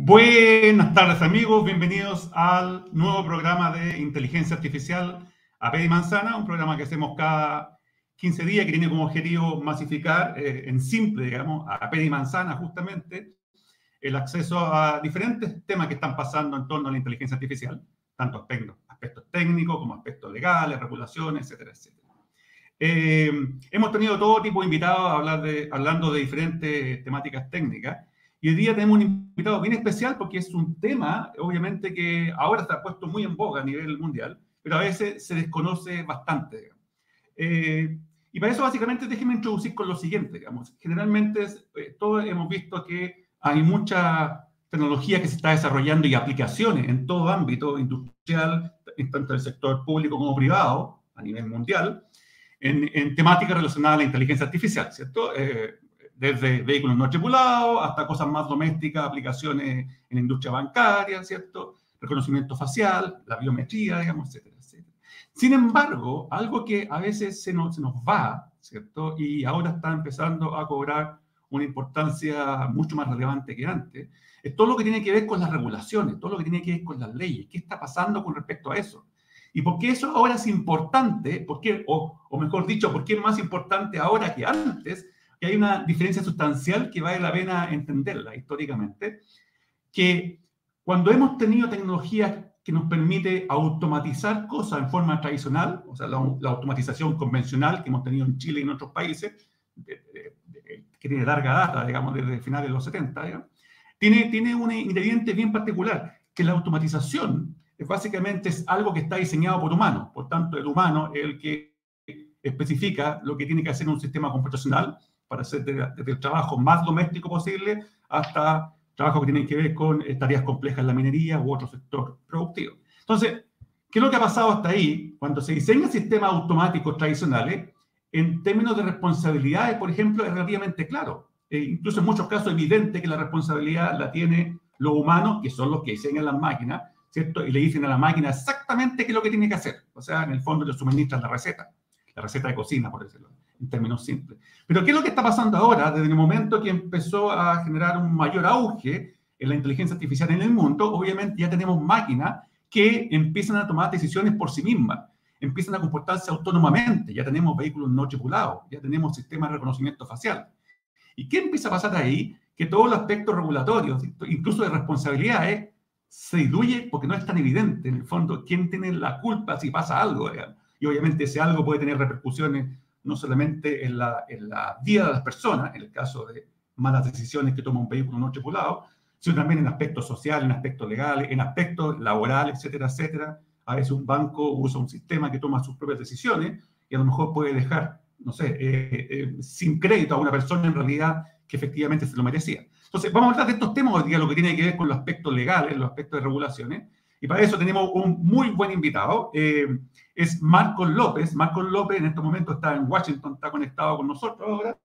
Buenas tardes amigos, bienvenidos al nuevo programa de inteligencia artificial APEDI Manzana, un programa que hacemos cada 15 días que tiene como objetivo masificar eh, en simple, digamos, a APEDI Manzana justamente, el acceso a diferentes temas que están pasando en torno a la inteligencia artificial, tanto aspectos técnicos como aspectos legales, regulaciones, etcétera, etcétera. Eh, hemos tenido todo tipo de invitados a hablar de, hablando de diferentes temáticas técnicas y hoy día tenemos un invitado bien especial porque es un tema, obviamente, que ahora está puesto muy en boga a nivel mundial, pero a veces se desconoce bastante. Eh, y para eso, básicamente, déjenme introducir con lo siguiente. Digamos. Generalmente, eh, todos hemos visto que hay mucha tecnología que se está desarrollando y aplicaciones en todo ámbito industrial, tanto del sector público como privado, a nivel mundial, en, en temáticas relacionadas a la inteligencia artificial, ¿cierto? Eh, desde vehículos no tripulados hasta cosas más domésticas, aplicaciones en la industria bancaria, ¿cierto? Reconocimiento facial, la biometría, digamos, etcétera, etcétera. Sin embargo, algo que a veces se nos, se nos va, ¿cierto? Y ahora está empezando a cobrar una importancia mucho más relevante que antes, es todo lo que tiene que ver con las regulaciones, todo lo que tiene que ver con las leyes. ¿Qué está pasando con respecto a eso? ¿Y por qué eso ahora es importante? ¿Por qué, o, o mejor dicho, por qué es más importante ahora que antes? Que hay una diferencia sustancial que vale la pena entenderla históricamente, que cuando hemos tenido tecnologías que nos permite automatizar cosas en forma tradicional, o sea, la, automatización convencional que hemos tenido en Chile y en otros países, que tiene larga data, digamos, desde finales de los 70, tiene, tiene un ingrediente bien particular, que la automatización es básicamente es algo que está diseñado por humanos, por tanto, el humano es el que especifica lo que tiene que hacer un sistema computacional para hacer desde, el trabajo más doméstico posible hasta trabajo que tienen que ver con eh, tareas complejas en la minería u otro sector productivo. Entonces, ¿qué es lo que ha pasado hasta ahí? Cuando se diseñan sistemas automáticos tradicionales, en términos de responsabilidades, por ejemplo, es relativamente claro. E incluso en muchos casos evidente que la responsabilidad la tiene los humanos, que son los que diseñan las máquinas, ¿cierto? Y le dicen a la máquina exactamente qué es lo que tiene que hacer. O sea, en el fondo le suministran la receta, la receta de cocina, por decirlo en términos simples. Pero ¿qué es lo que está pasando ahora? Desde el momento que empezó a generar un mayor auge en la inteligencia artificial en el mundo, obviamente ya tenemos máquinas que empiezan a tomar decisiones por sí mismas, empiezan a comportarse autónomamente, ya tenemos vehículos no tripulados, ya tenemos sistemas de reconocimiento facial. ¿Y qué empieza a pasar ahí? Que todos los aspectos regulatorios, incluso de responsabilidades, se diluye porque no es tan evidente, en el fondo, quién tiene la culpa si pasa algo. Y obviamente ese algo puede tener repercusiones no solamente en la, en la vida de las personas, en el caso de malas decisiones que toma un vehículo no tripulado, sino también en aspectos sociales, en aspectos legales, en aspectos laborales, etcétera, etcétera. A veces un banco usa un sistema que toma sus propias decisiones y a lo mejor puede dejar, no sé, eh, eh, sin crédito a una persona en realidad que efectivamente se lo merecía. Entonces, vamos a hablar de estos temas hoy día, lo que tiene que ver con los aspectos legales, los aspectos de regulaciones, y para eso tenemos un muy buen invitado. Eh, es Marcos López. Marcos López en este momento está en Washington, está conectado con nosotros ahora.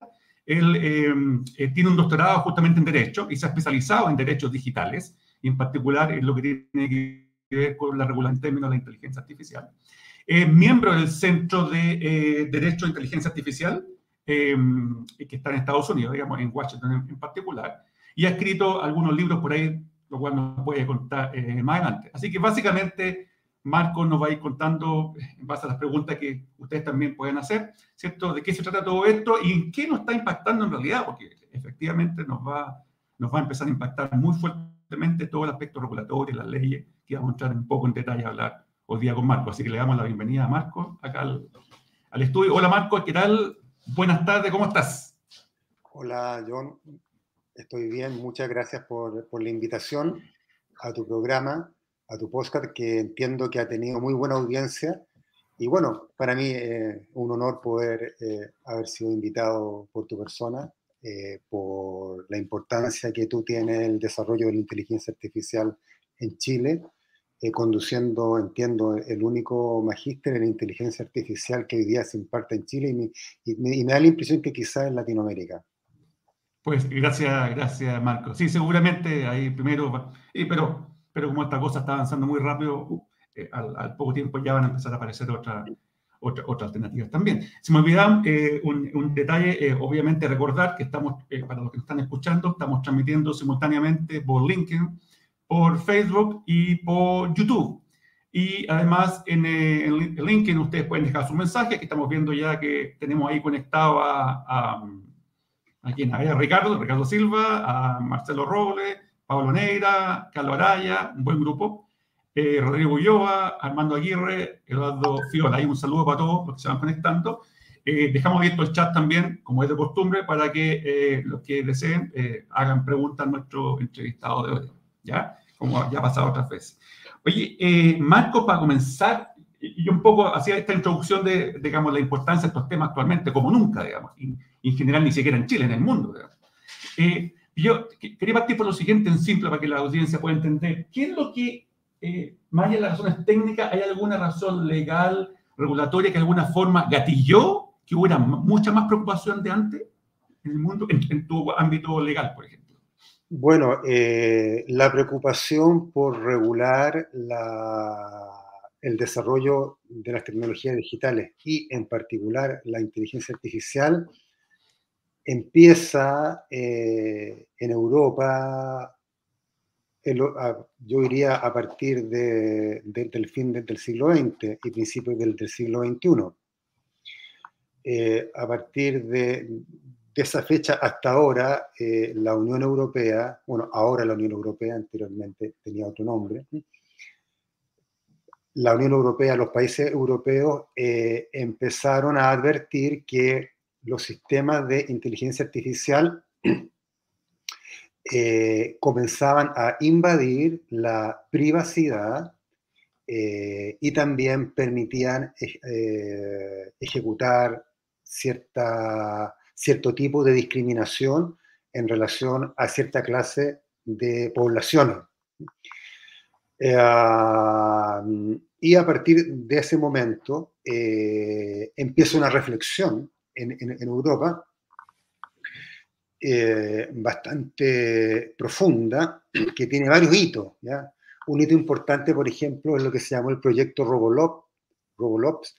Él eh, eh, tiene un doctorado justamente en Derecho y se ha especializado en derechos digitales, y en particular en lo que tiene que ver con la regulación en términos de la inteligencia artificial. Es miembro del Centro de Derecho de Inteligencia Artificial, que está en Estados Unidos, digamos, en Washington en, en particular, y ha escrito algunos libros por ahí lo cual nos puede contar eh, más adelante. Así que básicamente Marco nos va a ir contando, en base a las preguntas que ustedes también pueden hacer, ¿cierto? De qué se trata todo esto y en qué nos está impactando en realidad, porque efectivamente nos va, nos va a empezar a impactar muy fuertemente todo el aspecto regulatorio, las leyes, que vamos a entrar un poco en detalle a hablar hoy día con Marco. Así que le damos la bienvenida a Marco acá al estudio. Hola Marco, ¿qué tal? Buenas tardes, ¿cómo estás? Hola John, Estoy bien, muchas gracias por, por, la invitación a tu programa, a tu podcast, que entiendo que ha tenido muy buena audiencia. Y bueno, para mí eh, un honor poder eh, haber sido invitado por tu persona, eh, por la importancia que tú tienes en el desarrollo de la inteligencia artificial en Chile, conduciendo, entiendo, el único magíster en inteligencia artificial que hoy día se imparte en Chile y me, y me da la impresión que quizás en Latinoamérica. Pues gracias, gracias Marco. Sí, seguramente ahí primero, pero, pero como esta cosa está avanzando muy rápido, eh, al, poco tiempo ya van a empezar a aparecer otras otras alternativas también. Se me olvidaba eh, un, detalle, eh, obviamente recordar que estamos, eh, para los que nos están escuchando, estamos transmitiendo simultáneamente por LinkedIn, por Facebook y por YouTube. Y además en, en LinkedIn ustedes pueden dejar su mensaje, que estamos viendo ya que tenemos ahí conectado a, a, a, Ricardo, Ricardo Silva, a Marcelo Robles, Pablo Neira, Carlos Araya, un buen grupo. Eh, Rodrigo Ulloa, Armando Aguirre, Eduardo Fiola. Hay un saludo para todos los que se van conectando. Eh, dejamos abierto el chat también, como es de costumbre, para que eh, los que deseen hagan preguntas a nuestro entrevistado de hoy, ¿ya? Como ya ha pasado otras veces. Oye, Marco, para comenzar, y un poco hacía esta introducción de, digamos, la importancia de estos temas actualmente, como nunca, digamos, y, en general ni siquiera en Chile, en el mundo, yo quería partir por lo siguiente en simple para que la audiencia pueda entender. ¿Qué es lo que eh, más allá de las razones técnicas, ¿hay alguna razón legal, regulatoria que de alguna forma gatilló que hubiera mucha más preocupación de antes en el mundo, en, tu ámbito legal, por ejemplo? Bueno, eh, la preocupación por regular el desarrollo de las tecnologías digitales y en particular la inteligencia artificial empieza eh, en Europa yo diría a partir del fin del siglo XX y principios del, siglo XXI. Eh, a partir de, esa fecha hasta ahora, eh, la Unión Europea, bueno, ahora la Unión Europea, anteriormente tenía otro nombre, la Unión Europea, los países europeos eh, empezaron a advertir que los sistemas de inteligencia artificial eh, comenzaban a invadir la privacidad eh, y también permitían ejecutar cierta, cierto tipo de discriminación en relación a cierta clase de poblaciones. Y a partir de ese momento empieza una reflexión en Europa eh, bastante profunda que tiene varios hitos. Un hito importante, por ejemplo, es lo que se llamó el proyecto Robolop, Robolops,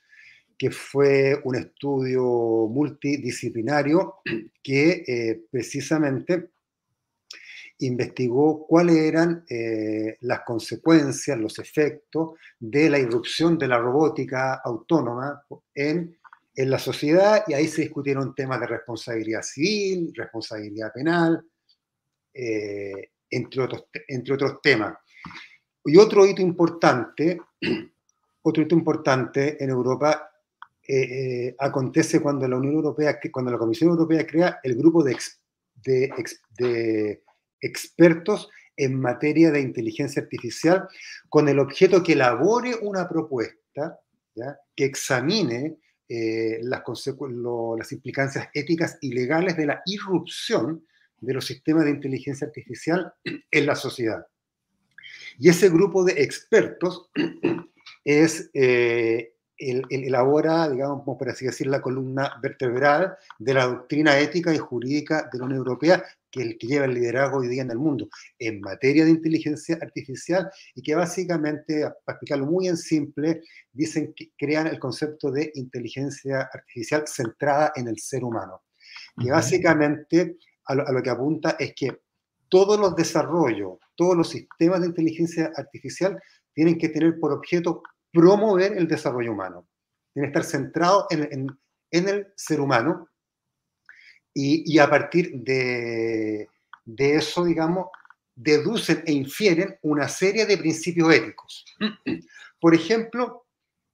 que fue un estudio multidisciplinario que eh, precisamente investigó cuáles eran eh, las consecuencias, los efectos de la irrupción de la robótica autónoma en en la sociedad y ahí se discutieron temas de responsabilidad civil, responsabilidad penal, eh, entre, otros, entre otros temas. Y otro hito importante, otro hito importante en Europa eh, acontece cuando la Unión Europea, cuando la Comisión Europea crea el grupo de, de expertos en materia de inteligencia artificial con el objeto que elabore una propuesta que examine eh, las, las implicancias éticas y legales de la irrupción de los sistemas de inteligencia artificial en la sociedad. Y ese grupo de expertos es, eh, el, elabora, digamos, por así decir, la columna vertebral de la doctrina ética y jurídica de la Unión Europea que el que lleva el liderazgo hoy día en el mundo en materia de inteligencia artificial y que básicamente, para explicarlo muy en simple, dicen que crean el concepto de inteligencia artificial centrada en el ser humano. Que básicamente a lo, que apunta es que todos los desarrollos, todos los sistemas de inteligencia artificial tienen que tener por objeto promover el desarrollo humano. Tienen que estar centrados en, en el ser humano y, a partir de, eso, digamos, deducen e infieren una serie de principios éticos. Por ejemplo,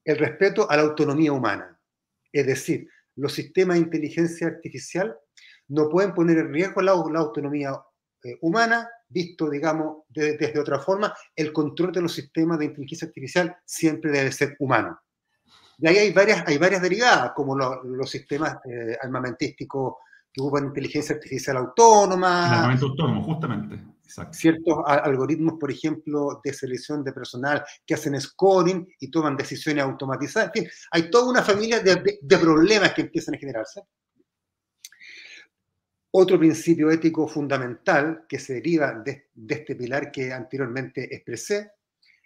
el respeto a la autonomía humana. Es decir, los sistemas de inteligencia artificial no pueden poner en riesgo la, autonomía eh, humana, visto, digamos, desde otra forma, el control de los sistemas de inteligencia artificial siempre debe ser humano. Y ahí hay varias, hay varias derivadas, como los sistemas eh, armamentísticos que ocupan inteligencia artificial autónoma. autónomo, justamente. Ciertos algoritmos, por ejemplo, de selección de personal que hacen scoring y toman decisiones automatizadas. En fin, hay toda una familia de, problemas que empiezan a generarse. Otro principio ético fundamental que se deriva de, este pilar que anteriormente expresé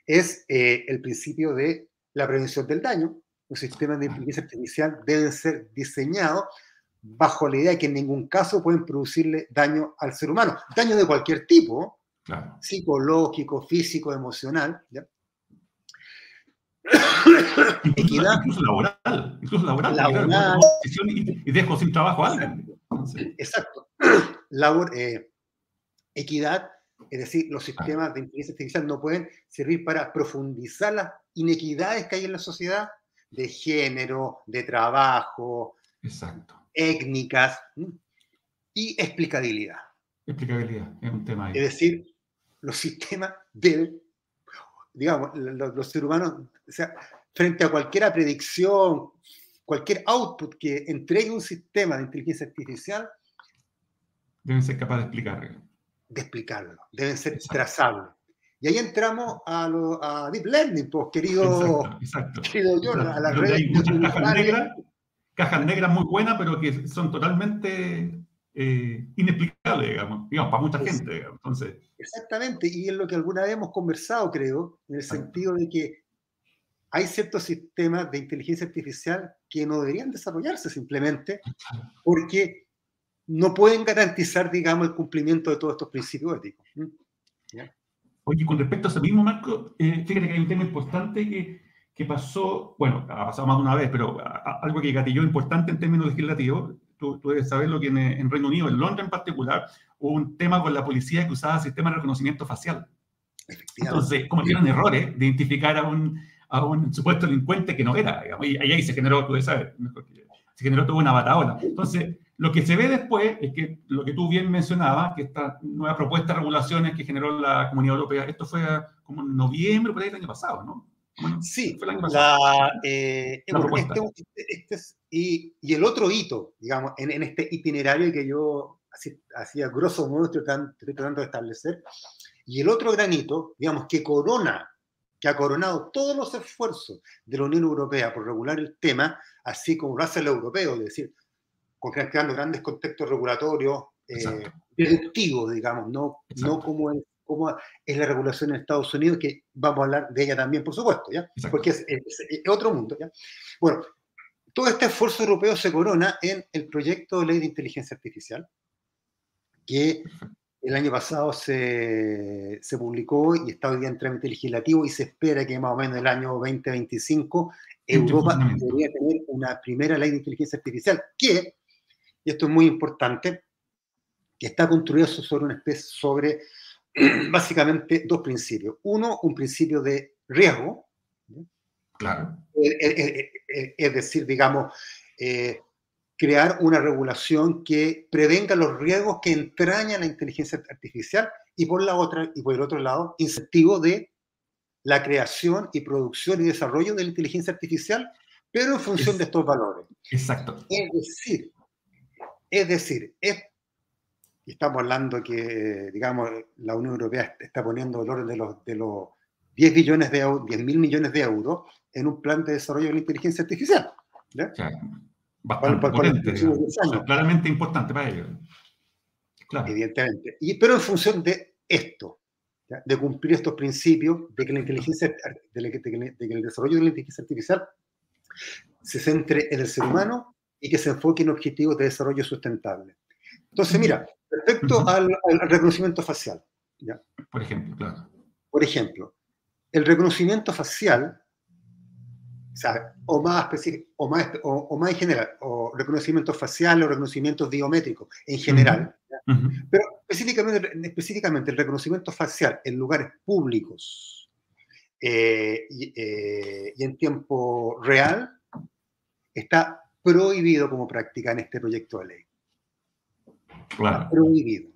es eh, el principio de la prevención del daño, los sistemas de inteligencia artificial deben ser diseñados bajo la idea de que en ningún caso pueden producirle daño al ser humano. Daño de cualquier tipo, psicológico, físico, emocional. Equidad. Incluso laboral. Incluso laboral. laboral. Y, dejo sin trabajo a alguien. Exacto. Labor, eh, equidad, es decir, los sistemas de inteligencia artificial no pueden servir para profundizar las inequidades que hay en la sociedad de género, de trabajo, Exacto. Étnicas y explicabilidad. Explicabilidad, es un tema ahí. Es decir, los sistemas deben, digamos, los, seres humanos, o sea, frente a cualquier predicción, cualquier output que entregue un sistema de inteligencia artificial, deben ser capaces de explicarlo. De explicarlo, deben ser trazables. Y ahí entramos a, lo, a Deep Learning, pues, querido, exacto, querido John, a la red. Hay muchas cajas negras, cajas negras muy buenas, pero que son totalmente eh, inexplicable, digamos, digamos, para mucha gente. Entonces... Exactamente, y es lo que alguna vez hemos conversado, creo, en el sentido de que hay ciertos sistemas de inteligencia artificial que no deberían desarrollarse simplemente porque no pueden garantizar, digamos, el cumplimiento de todos estos principios éticos. Oye, con respecto a ese mismo marco, eh, fíjate que hay un tema importante que, que pasó, bueno, ha pasado más de una vez, pero algo que gatilló importante en términos legislativos, tú, debes saber lo que en, Reino Unido, en Londres en particular, hubo un tema con la policía que usaba sistemas de reconocimiento facial. Entonces, cometieron errores de identificar a un, a un supuesto delincuente que no era, digamos, y ahí se generó, tú debes saber, se generó toda una bataola. Entonces, lo que se ve después es que lo que tú bien mencionabas, que esta nueva propuesta de regulaciones que generó la Comunidad Europea, esto fue como en noviembre, por ahí del año pasado, ¿no? Sí, el año pasado. La, eh, este, este, este y, y, el otro hito, digamos, en, en este itinerario que yo hacía grosso modo estoy tratando, de establecer, y el otro gran hito, digamos, que corona, que ha coronado todos los esfuerzos de la Unión Europea por regular el tema, así como lo hace el europeo, es decir, creando grandes contextos regulatorios eh, deductivos, digamos, no, no como es como es la regulación en Estados Unidos, que vamos a hablar de ella también, por supuesto, ¿ya? Porque es, otro mundo, ¿ya? Bueno, todo este esfuerzo europeo se corona en el proyecto de ley de inteligencia artificial, que el año pasado se, se publicó y está hoy día en trámite legislativo y se espera que más o menos el año 2025 Europa debería tener una primera ley de inteligencia artificial que, y esto es muy importante, que está construida sobre una especie, sobre básicamente dos principios. Uno, un principio de riesgo. Claro. Eh, eh, eh, es decir, digamos, crear una regulación que prevenga los riesgos que entraña la inteligencia artificial y por la otra y por el otro lado, incentivo de la creación y producción y desarrollo de la inteligencia artificial, pero en función de estos valores. Exacto. Es decir, es decir, es y estamos hablando que, digamos, la Unión Europea está poniendo el orden de los, de los 10 billones de 10 mil millones de euros en un plan de desarrollo de la inteligencia artificial. Bastante claramente importante para ellos. Evidentemente. Y, pero en función de esto, de cumplir estos principios, de que la inteligencia, de, que, de que el desarrollo de la inteligencia artificial se centre en el ser humano y que se enfoque en objetivos de desarrollo sustentable. Entonces, mira, respecto al, reconocimiento facial. ¿ya? Por ejemplo, claro. Por ejemplo, el reconocimiento facial, o, más o, más, o, más en general, o reconocimiento facial o reconocimiento biométrico en general, pero específicamente, específicamente el reconocimiento facial en lugares públicos eh, eh, y en tiempo real está prohibido como práctica en este proyecto de ley. Claro. Prohibido.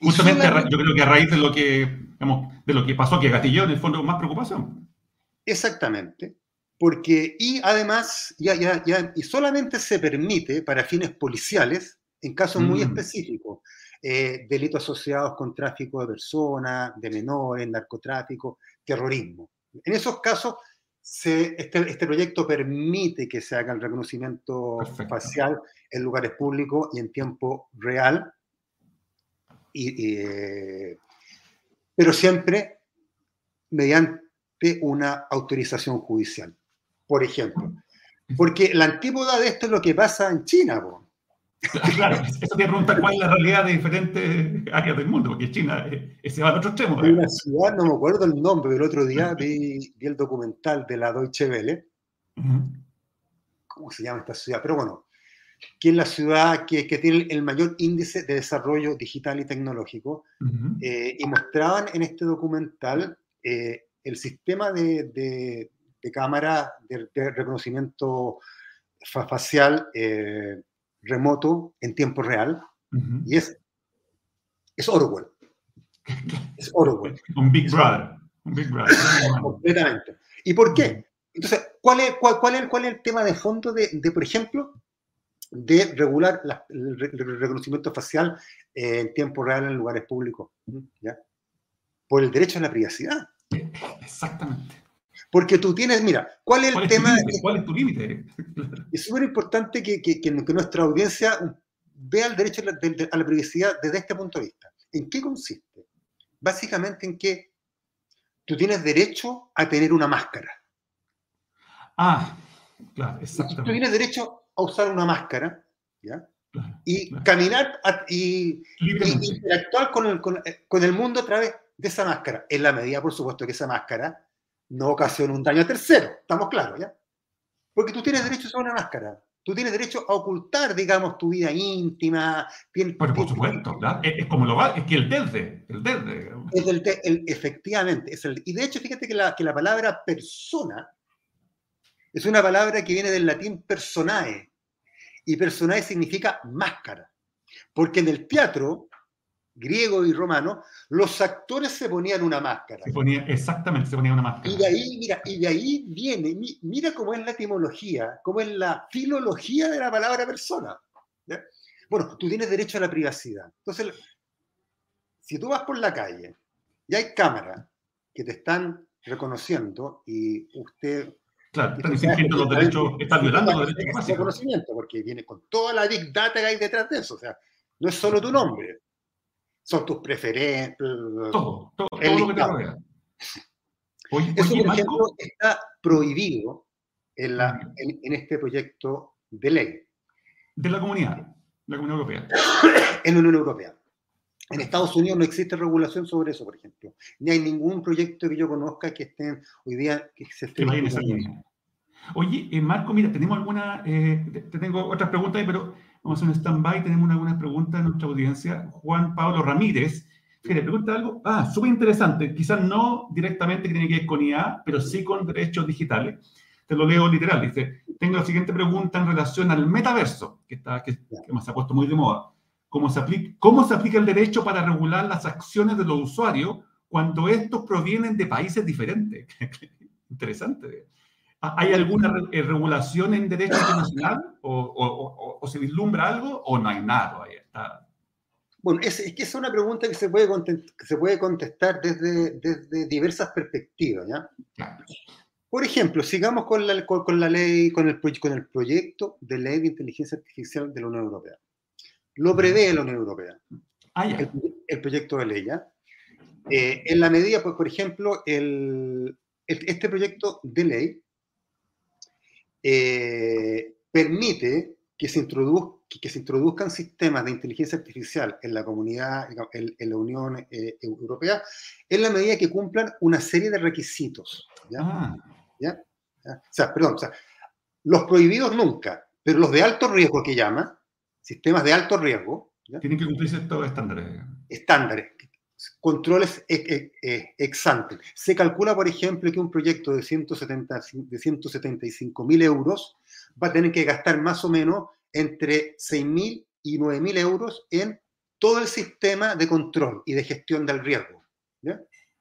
Justamente yo creo que a raíz de lo que, de lo que pasó, que gatilló en el fondo más preocupación. Exactamente. Porque, y además, ya, ya, ya, y solamente se permite para fines policiales, en casos muy mm. específicos, eh, delitos asociados con tráfico de personas, de menores, narcotráfico, terrorismo. En esos casos, se, este, este, proyecto permite que se haga el reconocimiento facial en lugares públicos y en tiempo real, y, eh, pero siempre mediante una autorización judicial. Por ejemplo, Porque la antípoda de esto es lo que pasa en China. Claro, eso te pregunta cuál es la realidad de diferentes áreas del mundo, porque China eh, se va al otro extremo. Hay una ciudad, no me acuerdo el nombre, pero el otro día vi, el documental de la Deutsche Welle. ¿Cómo se llama esta ciudad? Pero bueno, que es la ciudad que, que tiene el mayor índice de desarrollo digital y tecnológico. Eh, y mostraban en este documental eh, el sistema de, de, de cámara de, reconocimiento facial remoto en tiempo real y es, es Orwell. Es Orwell. Un Big Brother. Un Big Brother. Completamente. ¿Y por qué? Entonces, ¿cuál es, cuál, cuál, es, cuál es el tema de fondo de, de por ejemplo, de regular el, reconocimiento facial en tiempo real en lugares públicos? ¿Ya? Por el derecho a la privacidad. Exactamente. Porque tú tienes, mira, ¿cuál es el tema? ¿Cuál es tu límite? Es súper importante que, que, que, nuestra audiencia vea el derecho a la, privacidad desde este punto de vista. ¿En qué consiste? Básicamente en que tú tienes derecho a tener una máscara. Ah, claro, exactamente. Tú tienes derecho a usar una máscara, ¿ya? y caminar y, interactuar con el, con, con el mundo a través de esa máscara. En la medida, por supuesto, que esa máscara no ocasiona un daño a tercero, estamos claros, ¿ya? Porque tú tienes derecho a una máscara, tú tienes derecho a ocultar, digamos, tu vida íntima. Pero por supuesto, ¿verdad? Es, como lo va, es que el desde, el desde. Es el, efectivamente, es el, y de hecho, fíjate que la, que la palabra persona es una palabra que viene del latín personae, y personae significa máscara, porque en el teatro griego y romano, los actores se ponían una máscara. Se ponía, exactamente, se ponía una máscara. Y de ahí, mira, y de ahí viene, mira cómo es la etimología, cómo es la filología de la palabra persona. Bueno, tú tienes derecho a la privacidad. Entonces, si tú vas por la calle y hay cámaras que te están reconociendo y usted... Claro, están infringiendo los derechos, están violando los derechos básicos. reconocimiento, porque viene con toda la big data que hay detrás de eso. O sea, no es solo tu nombre, son tus preferencias. Todo, todo, todo lo que te rodea. Eso, por ejemplo, está prohibido en, la, en, este proyecto de ley. De la comunidad, la Comunidad Europea. en la Unión Europea. En Estados Unidos no existe regulación sobre eso, por ejemplo. Ni hay ningún proyecto que yo conozca que esté hoy día que se esté. Oye, eh, Marco, mira, tenemos alguna, eh, te tengo otras preguntas, pero Vamos a hacer un stand-by, tenemos algunas preguntas de nuestra audiencia. Juan Pablo Ramírez, que le pregunta algo, ah, súper interesante, quizás no directamente que tiene que ver con IA, pero sí con derechos digitales. Te lo leo literal, dice, tengo la siguiente pregunta en relación al metaverso, que, está, que, que se ha puesto muy de moda. ¿Cómo se, aplica, ¿Cómo se aplica el derecho para regular las acciones de los usuarios cuando estos provienen de países diferentes? Interesante. ¿Hay alguna eh, regulación en derecho internacional o, se vislumbra algo o no hay nada Ahí Está. Bueno, es, es, que es una pregunta que se puede, que se puede contestar desde, desde diversas perspectivas. ¿ya? Por ejemplo, sigamos con la, con, la ley, con el, con el proyecto de ley de inteligencia artificial de la Unión Europea. Lo prevé la Unión Europea. Ah, el, proyecto de ley, ¿ya? Eh, en la medida, pues, por ejemplo, el, este proyecto de ley eh, permite que se, que se introduzcan sistemas de inteligencia artificial en la comunidad, en, la Unión eh, Europea, en la medida que cumplan una serie de requisitos. ¿ya? Ah. ¿Ya? O sea, perdón, o sea, los prohibidos nunca, pero los de alto riesgo que llama, sistemas de alto riesgo. Tienen que cumplirse todos estándares. Estándares, controles ex ante. Se calcula, por ejemplo, que un proyecto de, 170, de 175 mil euros va a tener que gastar más o menos entre 6 mil y 9 mil euros en todo el sistema de control y de gestión del riesgo.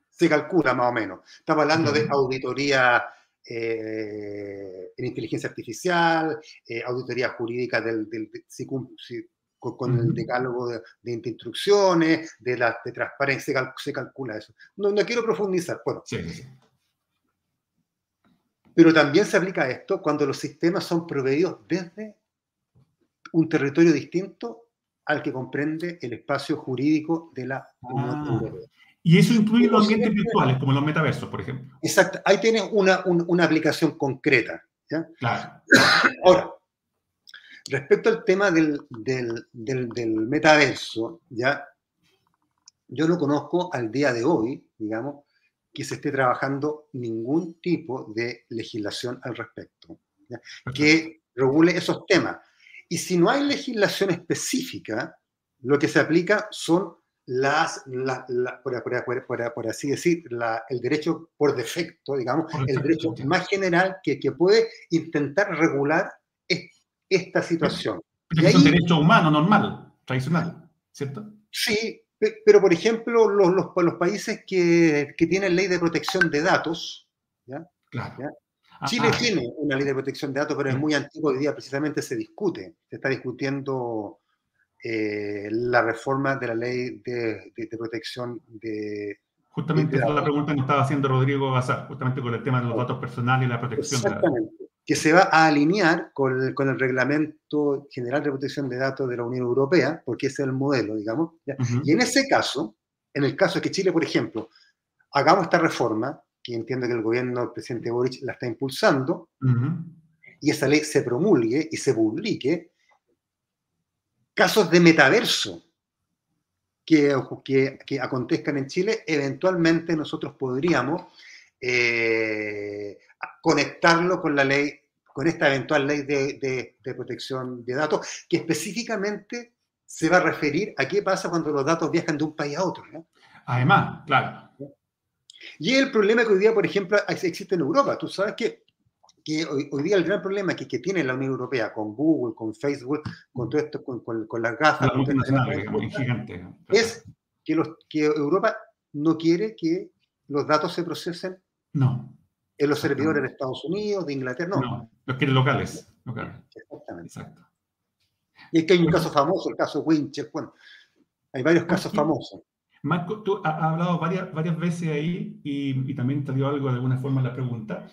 Se calcula más o menos. Estamos hablando de auditoría eh, en inteligencia artificial, eh, auditoría jurídica del, del, si, con, el decálogo de, instrucciones, de, la, de transparencia, se, calcula eso. No, no, quiero profundizar. Bueno, pero también se aplica esto cuando los sistemas son proveídos desde un territorio distinto al que comprende el espacio jurídico de la Unión ah. Europea. Y eso incluye los ambientes virtuales, como los metaversos, por ejemplo. Exacto. Ahí tienes una, una aplicación concreta. ¿ya? Claro. Ahora, respecto al tema del, del, del, metaverso, ¿ya? yo no conozco al día de hoy, digamos, que se esté trabajando ningún tipo de legislación al respecto, que regule esos temas. Y si no hay legislación específica, lo que se aplica son las, por, así decir, el derecho por defecto, digamos, el derecho más general que, que puede intentar regular esta situación. es un derecho humano normal, tradicional, ¿cierto? Sí, pero por ejemplo, los, los, los países que, que, tienen ley de protección de datos, ¿ya? Claro. Ah, Chile ah. tiene una ley de protección de datos, pero es muy antiguo, hoy día precisamente se discute, se está discutiendo eh, la reforma de la ley de, protección de... Justamente esa es la pregunta que estaba haciendo Rodrigo Bazar, justamente con el tema de los datos personales y la protección. Exactamente, que se va a alinear con el, con el, Reglamento General de Protección de Datos de la Unión Europea, porque ese es el modelo, digamos. Y en ese caso, en el caso de que Chile, por ejemplo, hagamos esta reforma, que entiendo que el gobierno del presidente Boric la está impulsando, y esa ley se promulgue y se publique, casos de metaverso que, que, acontezcan en Chile, eventualmente nosotros podríamos eh, conectarlo con la ley, con esta eventual ley de, protección de datos, que específicamente se va a referir a qué pasa cuando los datos viajan de un país a otro. Además, claro. Y el problema que hoy día, por ejemplo, existe en Europa. Tú sabes que que hoy, día el gran problema que, que, tiene la Unión Europea con Google, con Facebook, con todo esto, con, con, las gafas, es que, los, que Europa no quiere que los datos se procesen no. en los servidores de Estados Unidos, de Inglaterra, no. no los quiere locales. Exactamente. Exacto. Y es que hay un caso famoso, el caso Wincher, bueno, hay varios casos famosos. Marco, tú has hablado varias, varias veces ahí y, y también te dio algo de alguna forma en la pregunta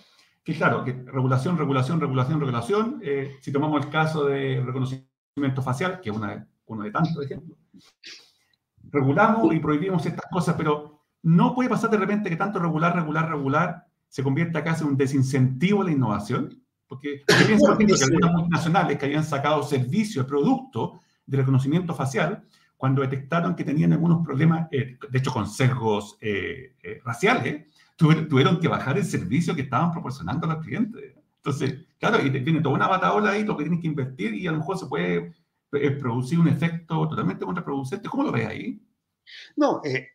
que claro, que regulación, regulación, regulación, regulación. Eh, si tomamos el caso de reconocimiento facial, que es una, uno de tantos ejemplos, regulamos y prohibimos estas cosas, pero no puede pasar de repente que tanto regular, regular, regular se convierta casi en un desincentivo a la innovación. Porque pienso, por ejemplo, que algunas multinacionales que habían sacado servicios, productos de reconocimiento facial, cuando detectaron que tenían algunos problemas, eh, de hecho con sesgos eh, raciales, tuvieron que bajar el servicio que estaban proporcionando a los clientes. Entonces, claro, y tiene toda una bataola ahí, lo que tienen que invertir y a lo mejor se puede eh, producir un efecto totalmente contraproducente. ¿Cómo lo ves ahí? No, eh,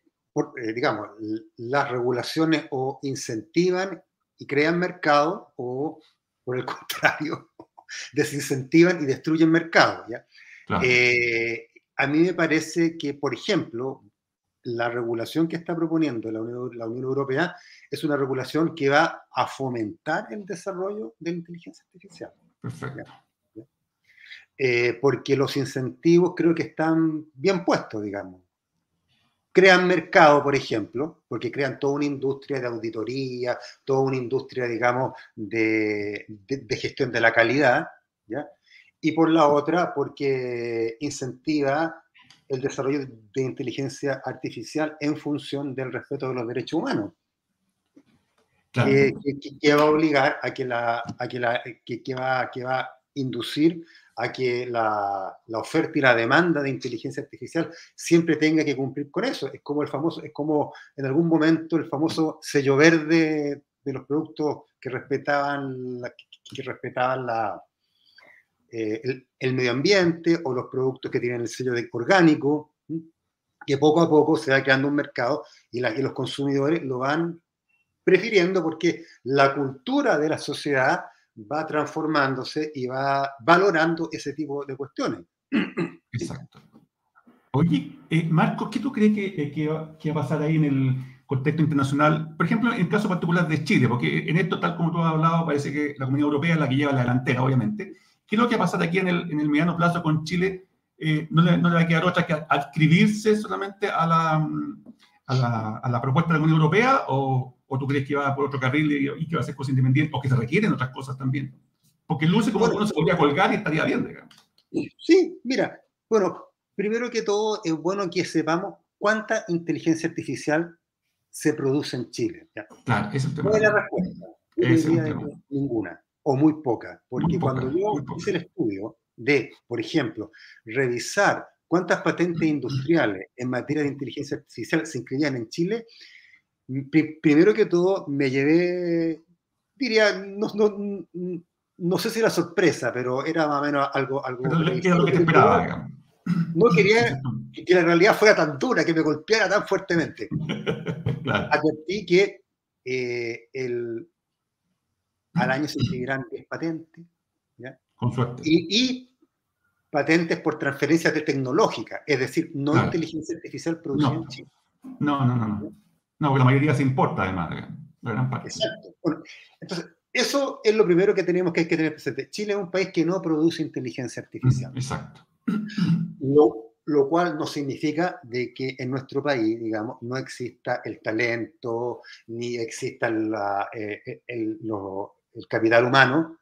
eh, digamos, las regulaciones o incentivan y crean mercado o, por el contrario, desincentivan y destruyen mercado. ¿ya? a mí me parece que, por ejemplo, la regulación que está proponiendo la Unión, la Unión, Europea es una regulación que va a fomentar el desarrollo de la inteligencia artificial. Perfecto. Eh, porque los incentivos creo que están bien puestos, digamos. Crean mercado, por ejemplo, porque crean toda una industria de auditoría, toda una industria, digamos, de, de gestión de la calidad, ¿ya? Y por la otra, porque incentiva el desarrollo de inteligencia artificial en función del respeto de los derechos humanos. Que, va a obligar a que la, a que, la que, va, que va a inducir a que la, la, oferta y la demanda de inteligencia artificial siempre tenga que cumplir con eso. Es como el famoso, es como en algún momento el famoso sello verde de los productos que respetaban que respetaban la, eh, el, medio ambiente o los productos que tienen el sello de orgánico, que poco a poco se va creando un mercado y, los consumidores lo van prefiriendo porque la cultura de la sociedad va transformándose y va valorando ese tipo de cuestiones. Exacto. Oye, eh, Marcos, ¿qué tú crees que, eh, que, va, a pasar ahí en el contexto internacional? Por ejemplo, en el caso particular de Chile, porque en esto, tal como tú has hablado, parece que la Comunidad Europea es la que lleva la delantera, obviamente. ¿Qué es lo que va a pasar aquí en el, en el mediano plazo con Chile? Eh, no, le, no, le, va a quedar otra que adscribirse solamente a la, a la, a la propuesta de la Unión Europea o, o, tú crees que va por otro carril y, que va a ser cosa independiente o que se requieren otras cosas también? Porque luce como que uno se podría colgar y estaría bien, digamos. Sí, mira, bueno, primero que todo es bueno que sepamos cuánta inteligencia artificial se produce en Chile. Claro, ese es el tema. No es la respuesta. Es el tema. Ninguna. o muy poca. Porque cuando yo hice el estudio de, por ejemplo, revisar cuántas patentes industriales en materia de inteligencia artificial se inscribían en Chile, primero que todo me llevé, diría, no, no, no, sé si era sorpresa, pero era más o menos algo... algo lo que te esperaba, No quería que la realidad fuera tan dura, que me golpeara tan fuertemente. claro. Advertí que eh, el, al año se inscribirán 10 patentes. ¿ya? Con suerte. Y, patentes por transferencia tecnológica, es decir, no inteligencia artificial producida no. en Chile. No, no, no, no. No, porque la mayoría se importa además, la gran parte. Exacto. entonces, eso es lo primero que tenemos que, hay que tener presente. Chile es un país que no produce inteligencia artificial. Exacto. Lo, lo, cual no significa de que en nuestro país, digamos, no exista el talento, ni exista la, eh, el, el, capital humano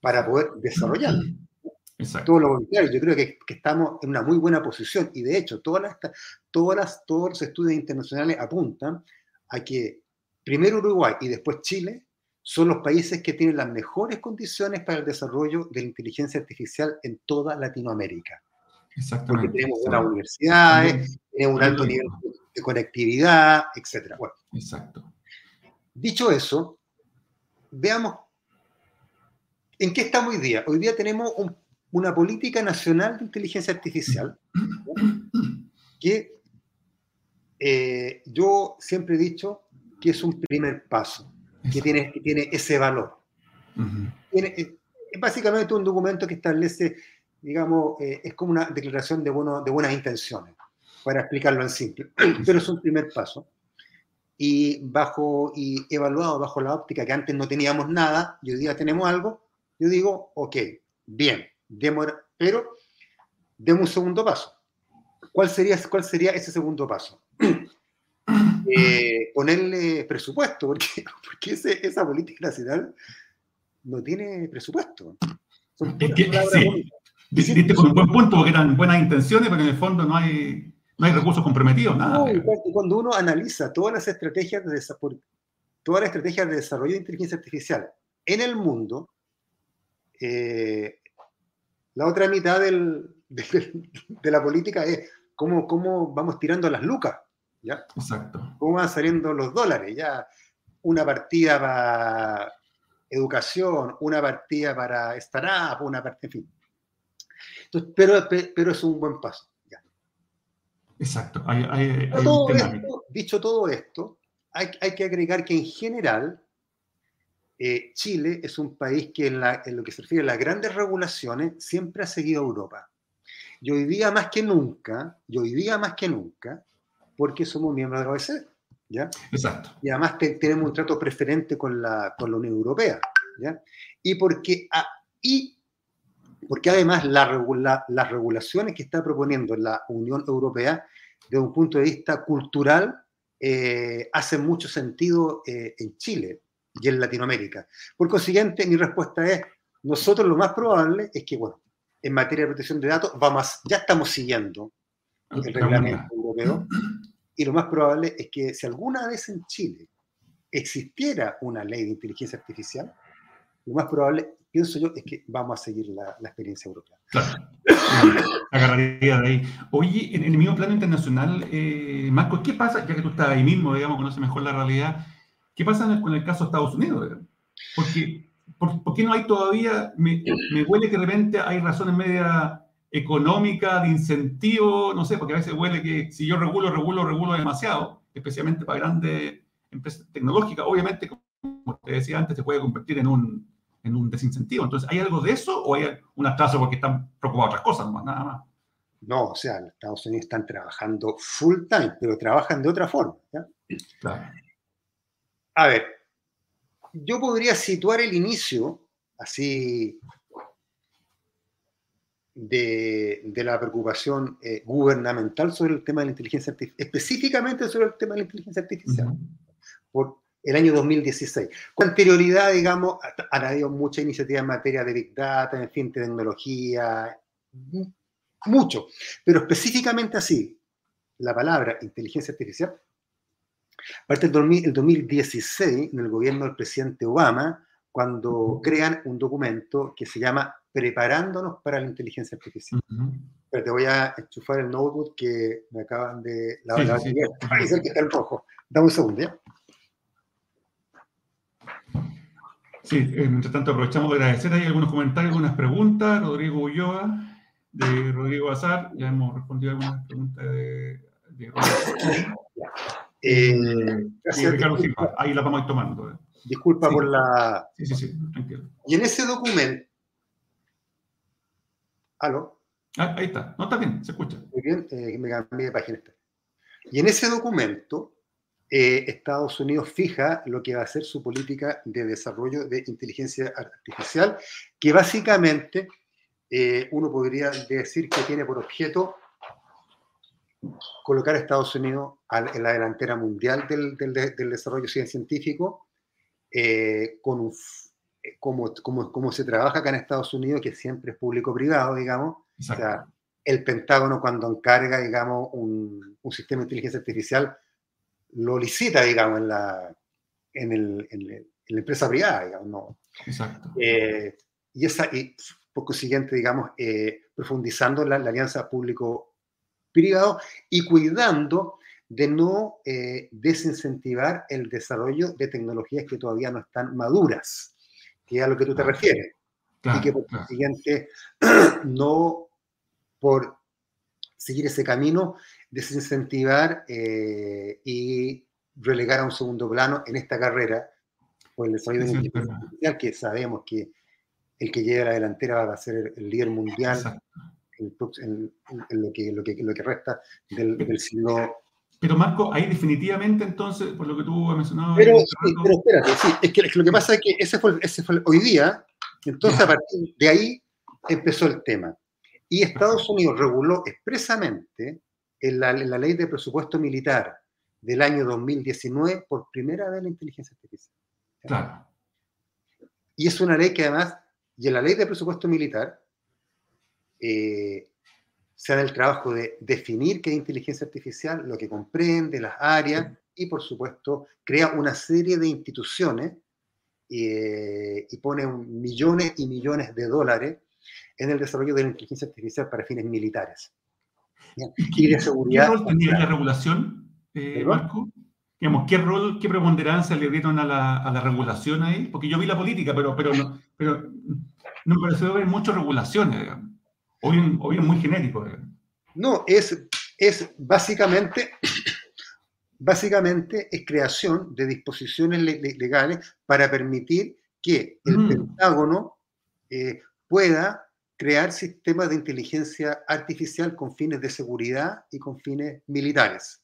para poder desarrollarlo. Exacto. Todo lo contrario, yo creo que, que, estamos en una muy buena posición y de hecho todas las, todas las, todos los estudios internacionales apuntan a que primero Uruguay y después Chile son los países que tienen las mejores condiciones para el desarrollo de la inteligencia artificial en toda Latinoamérica. Exactamente. Porque tenemos buenas universidades, tenemos un alto nivel de conectividad, etc. Bueno, Exacto. Dicho eso, veamos en qué estamos hoy día. Hoy día tenemos una política nacional de inteligencia artificial que eh, yo siempre he dicho que es un primer paso que tiene, que tiene ese valor. Eh, es básicamente un documento que establece, digamos, eh, es como una declaración de, bueno, de buenas intenciones, para explicarlo en simple, pero es un primer paso. Y, bajo, y evaluado bajo la óptica que antes no teníamos nada y hoy día tenemos algo, yo digo, ok, bien, demos, pero demos un segundo paso. ¿Cuál sería, ¿Cuál sería ese segundo paso? Eh, ponerle presupuesto, porque, porque esa política nacional no tiene presupuesto. Son sí. con un buen punto, porque eran buenas intenciones, pero en el fondo no hay, no hay recursos comprometidos, nada. cuando uno analiza todas las estrategias de, todas las estrategias de desarrollo de inteligencia artificial en el mundo, eh, la otra mitad del, de, de, la política es cómo, cómo vamos tirando las lucas. ¿ya? Exacto. ¿Cómo van saliendo los dólares? Ya una partida para educación, una partida para startup, una partida, en fin. Entonces, pero, pero es un buen paso. Ya. Exacto. Hay, hay, todo esto, dicho todo esto, hay, hay, que agregar que en general eh, Chile es un país que en, la, en, lo que se refiere a las grandes regulaciones siempre ha seguido a Europa. Y hoy día más que nunca, y hoy día más que nunca, porque somos miembros de la OECD. ¿ya? Exacto. Y además tenemos un trato preferente con la, con la Unión Europea. ¿ya? Y, porque, y porque además la, las regulaciones que está proponiendo la Unión Europea, desde un punto de vista cultural, eh, hacen mucho sentido eh, en Chile y en Latinoamérica. Por consiguiente, mi respuesta es, nosotros lo más probable es que, bueno, en materia de protección de datos, vamos, ya estamos siguiendo el reglamento europeo y lo más probable es que si alguna vez en Chile existiera una ley de inteligencia artificial, lo más probable, pienso yo, es que vamos a seguir la, la experiencia europea. Claro. Agarraría de ahí. Oye, en, el mismo plano internacional, eh, Marco, ¿qué pasa, ya que tú estás ahí mismo, digamos, conoces mejor la realidad, qué pasa con el caso de Estados Unidos? Porque, ¿por, ¿por, qué no hay todavía, me, me huele que de repente hay razones media económica, de incentivo, no sé, porque a veces huele que si yo regulo, regulo, regulo demasiado, especialmente para grandes empresas tecnológicas, obviamente, como te decía antes, se puede convertir en un, en un desincentivo. Entonces, ¿hay algo de eso o hay un atraso porque están preocupados otras cosas, nomás, nada más? No, o sea, los Estados Unidos están trabajando full time, pero trabajan de otra forma. ¿ya? Claro. A ver, yo podría situar el inicio, así de, de la preocupación eh, gubernamental sobre el tema de la inteligencia artificial, específicamente sobre el tema de la inteligencia artificial, uh -huh. por el año 2016. Con anterioridad, digamos, han habido muchas iniciativas en materia de Big Data, en fin, tecnología, mucho, pero específicamente así, la palabra inteligencia artificial, parte del 2016, en el gobierno del presidente Obama, cuando crean un documento que se llama Preparándonos para la Inteligencia Artificial. Pero te voy a enchufar el notebook que me acaban de... La, sí, sí, sí. que está en rojo. Dame un segundo, ¿ya? Sí, eh, mientras tanto aprovechamos de agradecer. Hay algunos comentarios, algunas preguntas. Rodrigo Ulloa, de Rodrigo Azar, ya hemos respondido algunas preguntas de, de Rodrigo. Eh, Ricardo Silva, ahí la vamos a ir tomando. Eh. Disculpa por la... Sí, sí, sí, tranquilo. Y en ese documento... ¿Aló? Ah, ahí está. No, está bien, se escucha. Muy bien, eh, me cambié de página. Y en ese documento eh, Estados Unidos fija lo que va a ser su política de desarrollo de inteligencia artificial, que básicamente eh, uno podría decir que tiene por objeto colocar a Estados Unidos en la delantera mundial del, desarrollo científico, eh, con como, como, se trabaja acá en Estados Unidos, que siempre es público-privado, digamos. O sea, el Pentágono cuando encarga, digamos, un, un sistema de inteligencia artificial, lo licita, digamos, en la, en, el, en, la empresa privada, digamos, ¿no? Exacto. Eh, y, esa, y por consiguiente, digamos, eh, profundizando la, la alianza público-privado y cuidando de no eh, desincentivar el desarrollo de tecnologías que todavía no están maduras, que es a lo que tú te refieres. y que por consiguiente no por seguir ese camino desincentivar eh, y relegar a un segundo plano en esta carrera por el desarrollo de inteligencia que sabemos que el que llegue a la delantera va a ser el, líder mundial en, lo, que, lo, que, lo, que, resta del, siglo. Pero Marco, ahí definitivamente entonces, por lo que tú has mencionado... Pero, pero espérate, sí, es que, lo que pasa es que ese fue, ese fue hoy día, entonces a partir de ahí empezó el tema. Y Estados Unidos reguló expresamente en la, ley de presupuesto militar del año 2019 por primera vez la inteligencia artificial. Claro. Y es una ley que además, y en la ley de presupuesto militar, eh, se da el trabajo de definir qué es inteligencia artificial, lo que comprende, las áreas, y por supuesto crea una serie de instituciones eh, y pone millones y millones de dólares en el desarrollo de la inteligencia artificial para fines militares. ¿Y de seguridad. ¿Qué rol tenía la regulación, eh, Marco? ¿qué rol, qué preponderancia le dieron a la, a la, regulación ahí? Porque yo vi la política, pero, pero, no, pero no me pareció ver muchas regulaciones, digamos. O bien, muy genérico. No, es, es básicamente, básicamente es creación de disposiciones legales para permitir que el mm. Pentágono eh, pueda crear sistemas de inteligencia artificial con fines de seguridad y con fines militares.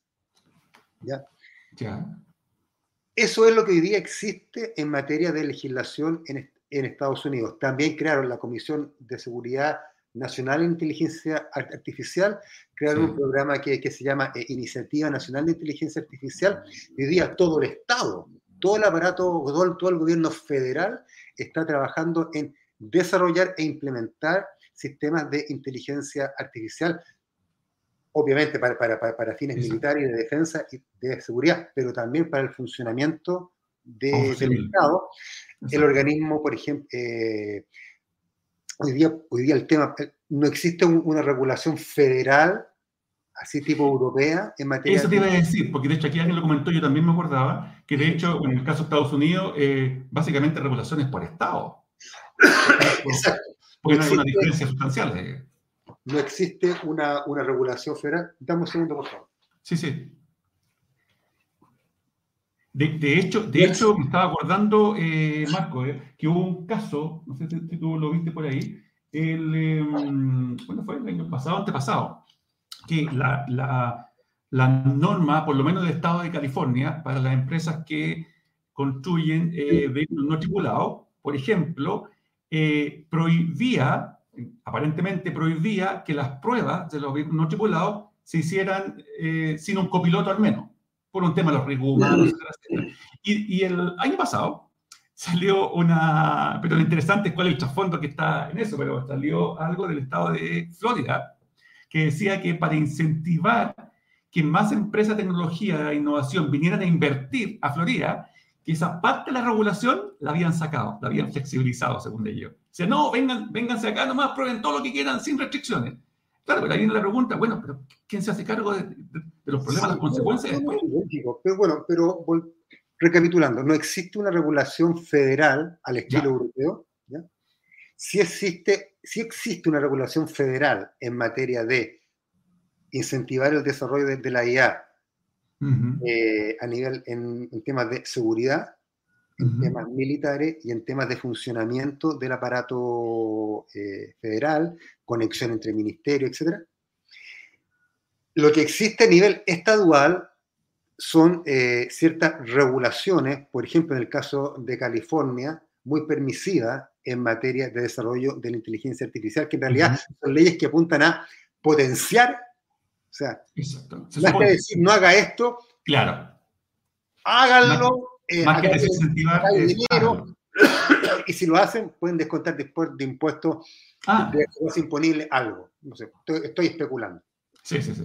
¿Ya? Ya. Eso es lo que hoy día existe en materia de legislación en, en Estados Unidos. También crearon la Comisión de Seguridad Nacional de Inteligencia Artificial, crearon un programa que, que se llama eh, Iniciativa Nacional de Inteligencia Artificial. Hoy día todo el Estado, todo el aparato, todo, todo el gobierno federal está trabajando en desarrollar e implementar sistemas de inteligencia artificial, obviamente para, para, para, fines militares y de defensa y de seguridad, pero también para el funcionamiento de, del Estado. El organismo, por ejemplo, eh, hoy, día, hoy día el tema, eh, no existe una regulación federal así tipo europea en materia Eso te iba a decir, porque de hecho aquí alguien lo comentó, yo también me acordaba, que de hecho en el caso de Estados Unidos, eh, básicamente regulaciones por Estado. Exacto. Porque no hay una diferencia sustancial. No existe una, una regulación federal. Dame un segundo, por favor. Sí, sí. De, de, hecho, de hecho, me estaba acordando, eh, Marco, eh, que hubo un caso, no sé si, tú lo viste por ahí, el, eh, ¿cuándo fue? El año pasado, antepasado, que la, la, la, norma, por lo menos del estado de California, para las empresas que construyen vehículos no tripulados, por ejemplo, eh, prohibía, aparentemente prohibía, que las pruebas de los vehículos no tripulados se hicieran eh, sin un copiloto al menos, por un tema de los riesgos humanos, Y, el año pasado salió una, pero lo interesante es cuál es el trasfondo que está en eso, pero salió algo del estado de Florida que decía que para incentivar que más empresas de tecnología e innovación vinieran a invertir a Florida, que esa parte de la regulación la habían sacado, la habían flexibilizado, según ellos. O sea, no, vengan, vénganse acá nomás, prueben todo lo que quieran sin restricciones. Claro, pero ahí viene la pregunta, bueno, pero ¿quién se hace cargo de, los problemas, las consecuencias después? Pero bueno, pero recapitulando, no existe una regulación federal al estilo europeo. ¿ya? Si, existe, si existe una regulación federal en materia de incentivar el desarrollo de, la IA eh, a nivel en, temas de seguridad, en temas militares y en temas de funcionamiento del aparato eh, federal, conexión entre ministerios, etc. Lo que existe a nivel estadual son eh, ciertas regulaciones, por ejemplo, en el caso de California, muy permisivas en materia de desarrollo de la inteligencia artificial, que en realidad son leyes que apuntan a potenciar, o sea, más que decir no haga esto, claro. háganlo, más, que desincentivar, dinero, y si lo hacen, pueden descontar después de impuestos ah. de imponible algo. No sé, estoy, especulando. Sí, sí, sí.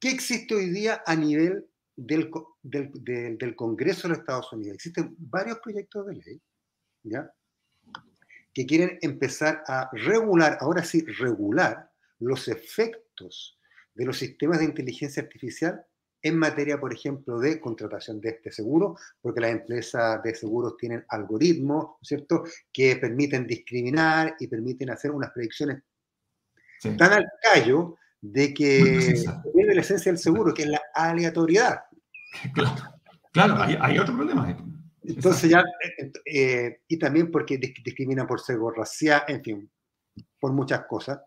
¿Qué existe hoy día a nivel del, del, Congreso de los Estados Unidos. Existen varios proyectos de ley ¿ya? que quieren empezar a regular, ahora sí, regular los efectos de los sistemas de inteligencia artificial en materia, por ejemplo, de contratación de este seguro, porque las empresas de seguros tienen algoritmos, ¿cierto?, que permiten discriminar y permiten hacer unas predicciones tan al callo de que pierde la esencia del seguro, que es la aleatoriedad. Claro, hay, otro problema. Entonces ya, eh, y también porque discrimina por ser racial, en fin, por muchas cosas.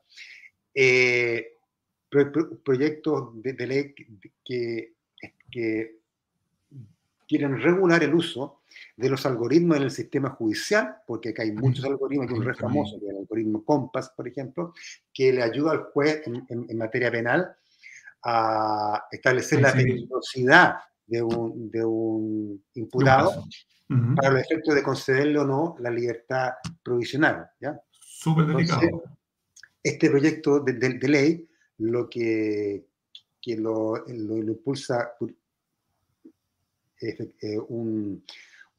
Eh, proyectos de, ley que, que, quieren regular el uso de los algoritmos en el sistema judicial, porque acá hay muchos algoritmos, hay un re famoso, el algoritmo COMPAS, por ejemplo, que le ayuda al juez en, materia penal a establecer la peligrosidad de un, de un imputado para los efectos de concederle o no la libertad provisional. ¿ya? Súper delicado. este proyecto de, de, ley lo que, que lo, lo, impulsa eh, un,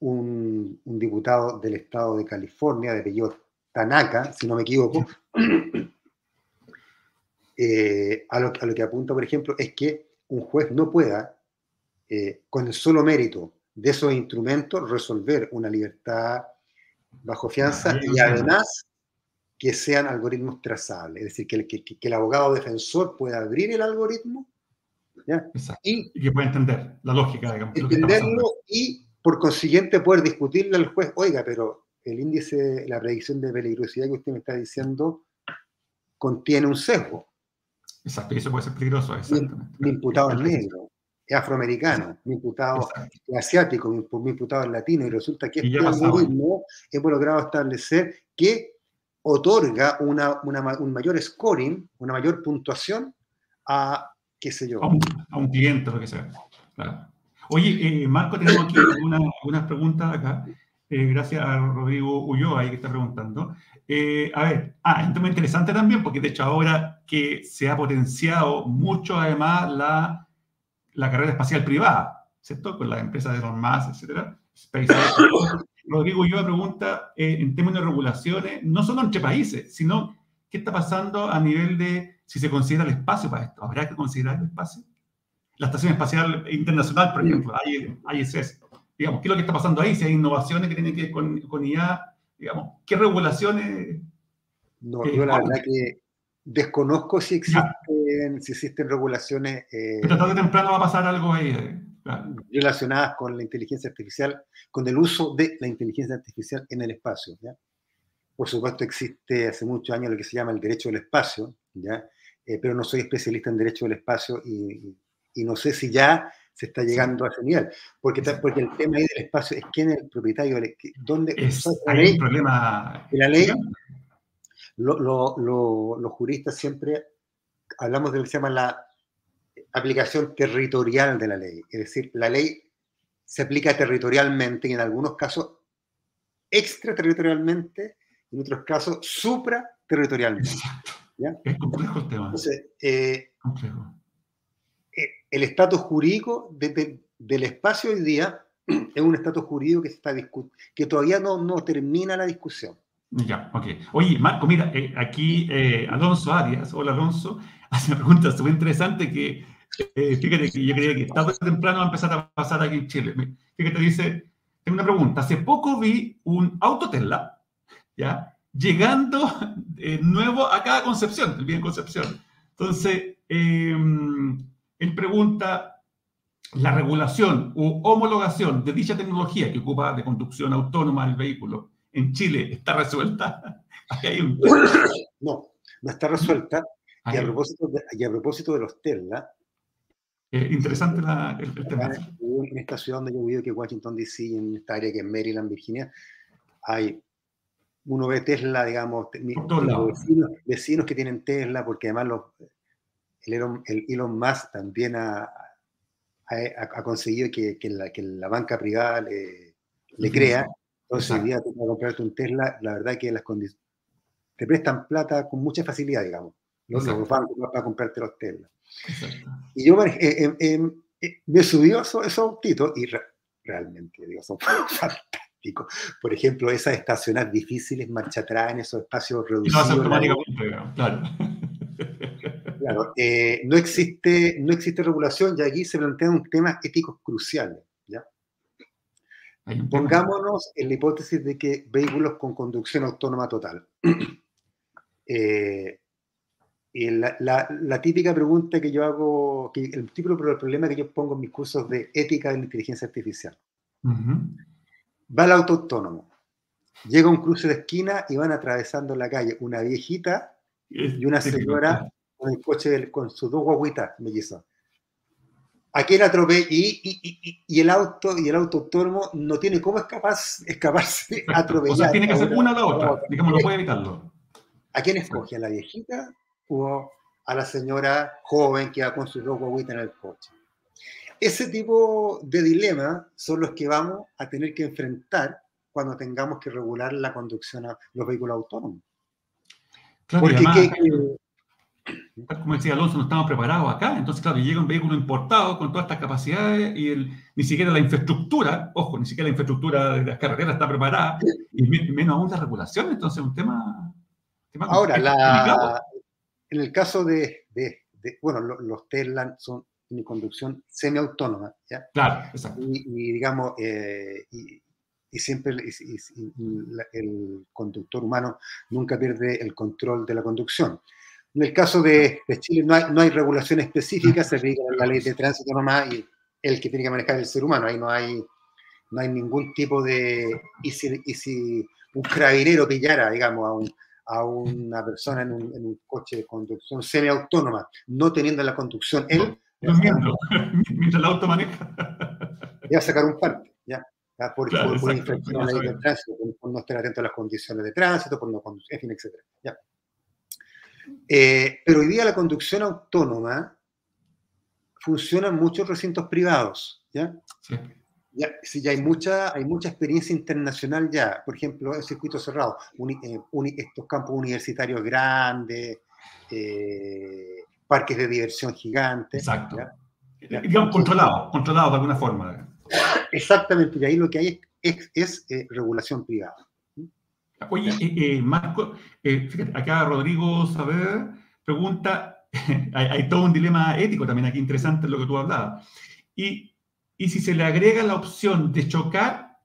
un, un, diputado del estado de California, de apellido Tanaka, si no me equivoco, eh, a, lo, a, lo, que apunta, por ejemplo, es que un juez no pueda eh, con el solo mérito de esos instrumentos, resolver una libertad bajo fianza y además que sean algoritmos trazables, es decir, que el, que, el abogado defensor pueda abrir el algoritmo Y, que pueda entender la lógica, digamos. Entenderlo y por consiguiente poder discutirle al juez, oiga, pero el índice, la predicción de peligrosidad que usted me está diciendo contiene un sesgo. Exacto, y eso puede ser peligroso, exactamente. Mi imputado es negro, afroamericano, mi imputado asiático, mi, imputado latino, y resulta que este algoritmo hemos logrado establecer que otorga una, un mayor scoring, una mayor puntuación a, qué sé yo. A un, cliente, lo que sea. Oye, eh, Marco, tenemos aquí algunas preguntas acá. Eh, gracias a Rodrigo Ulloa ahí que está preguntando. Eh, a ver, ah, es un interesante también, porque de hecho ahora que se ha potenciado mucho además la la carrera espacial privada, ¿cierto? Con las empresas de Elon Musk, etcétera. SpaceX. Rodrigo yo pregunta, eh, en términos de regulaciones, no solo entre países, sino qué está pasando a nivel de si se considera el espacio para esto. ¿Habrá que considerar el espacio? La Estación Espacial Internacional, por ejemplo, ISS. Digamos, ¿qué es lo que está pasando ahí? Si hay innovaciones que tienen que ver con, con IA, digamos, ¿qué regulaciones? No, yo la verdad que Desconozco si existen, si existen regulaciones. Eh, Pero tarde o temprano va a pasar algo ahí. Relacionadas con la inteligencia artificial, con el uso de la inteligencia artificial en el espacio. ¿ya? Por supuesto, existe hace muchos años lo que se llama el derecho del espacio, ¿ya? Eh, pero no soy especialista en derecho del espacio y, y, no sé si ya se está llegando a ese nivel. Porque, porque el tema ahí del espacio es quién es el propietario, dónde es, hay un problema. La ley los juristas siempre hablamos de lo que se llama la aplicación territorial de la ley. Es decir, la ley se aplica territorialmente y en algunos casos extraterritorialmente, en otros casos supraterritorialmente. ¿ya? Es complejo el tema. Entonces, eh, complejo. Eh, el estatus jurídico del espacio hoy día es un estatus jurídico que, está que todavía no, no termina la discusión. Ya, ok. Oye, Marco, mira, eh, aquí Alonso Arias, hola Alonso, hace una pregunta súper interesante que, eh, fíjate que yo creía que tarde o temprano va a empezar a pasar aquí en Chile. Fíjate, dice, tengo una pregunta, hace poco vi un auto Tesla, ¿ya? Llegando nuevo acá a Concepción, bien Concepción. Entonces, em, él pregunta, la regulación u homologación de dicha tecnología que ocupa de conducción autónoma del vehículo en Chile está resuelta? No, no está resuelta. Y a, propósito de, y a, propósito de, los Tesla. Eh, interesante la, el, tema. En esta ciudad donde yo vivo, que es Washington DC, en esta área que es Maryland, Virginia, hay uno ve Tesla, digamos, vecinos, vecinos, que tienen Tesla, porque además los, el, Elon, el Elon Musk también ha, ha, conseguido que, que, la, que, la, banca privada le, le crea. Entonces, hoy día para comprarte un Tesla, la verdad que las condiciones te prestan plata con mucha facilidad, digamos. Los, los bancos para comprarte los Tesla. Y yo eh, eh, eh, eh, me subió esos, esos autitos y realmente, digo, son fantásticos. Por ejemplo, esas estaciones difíciles, marcha atrás en esos espacios reducidos. No, automáticamente, claro. Claro, no, existe, no existe regulación y aquí se plantean temas éticos cruciales. ¿ya? Pongámonos en la hipótesis de que vehículos con conducción autónoma total. Eh, la, típica pregunta que yo hago, que el típico problema que yo pongo en mis cursos de ética de la inteligencia artificial. Va el auto autónomo, llega un cruce de esquina y van atravesando la calle una viejita y una señora con el coche con sus dos guaguitas mellizas. Aquí el atropella y, y, y, el auto y el auto autónomo no tiene cómo escapar, escaparse atropellar. O sea, tiene que hacer una o la otra, digamos, no puede evitarlo. ¿A quién escoge? ¿A la viejita o a la señora joven que va con sus dos guaguitas en el coche? Ese tipo de dilemas son los que vamos a tener que enfrentar cuando tengamos que regular la conducción a los vehículos autónomos. Porque, como decía Alonso, no estamos preparados acá. Entonces, claro, llega un vehículo importado con todas estas capacidades y el, ni siquiera la infraestructura, ojo, ni siquiera la infraestructura de las carreteras está preparada, y menos aún la regulación. Entonces, es un tema. Ahora, la, en el caso de, de, bueno, los, Tesla son en conducción semiautónoma, ¿ya? Claro, exacto. Y, digamos, eh, y, y, siempre el conductor humano nunca pierde el control de la conducción. En el caso de, Chile no hay, no hay, regulación específica, se rige la ley de tránsito nomás y el que tiene que manejar el ser humano. Ahí no hay, no hay ningún tipo de... Y si, y si un carabinero pillara, digamos, a, un, a una persona en un, en un, coche de conducción semiautónoma, no teniendo la conducción él... Durmiendo, mientras el auto maneja. Ya sacar un parte, ya. Por, claro, por, infracción a la ley de tránsito, por, no estar atento a las condiciones de tránsito, por no conducir, en fin, etc. ¿ya? Eh, pero hoy día la conducción autónoma funciona en muchos recintos privados, ¿ya? Sí. Ya, sí, ya hay mucha, hay mucha experiencia internacional ya. Por ejemplo, el circuito cerrado, eh, estos campos universitarios grandes, eh, parques de diversión gigantes. Exacto. Digamos, controlado, controlado de alguna forma. Exactamente, y ahí lo que hay es, es regulación privada. Oye, eh, eh, Marco, eh, fíjate, acá Rodrigo Saber pregunta, hay, todo un dilema ético también aquí interesante en lo que tú hablabas. Y, y si se le agrega la opción de chocar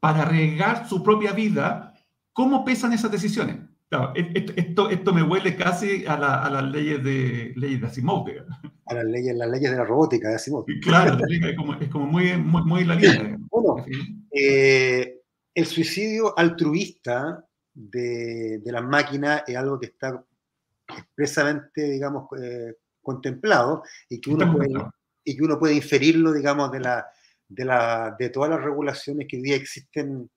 para arriesgar su propia vida, ¿cómo pesan esas decisiones? Claro, esto, esto me huele casi a, la, a las leyes de, leyes de Asimov. A las leyes, las leyes de la robótica de Asimov. Claro, es como, es como muy, muy, muy la línea. Bueno, eh, el suicidio altruista de, las máquinas es algo que está expresamente, digamos, eh, contemplado y que, uno puede, y que uno puede inferirlo, digamos, de, la, de, la, de todas las regulaciones que hoy día existen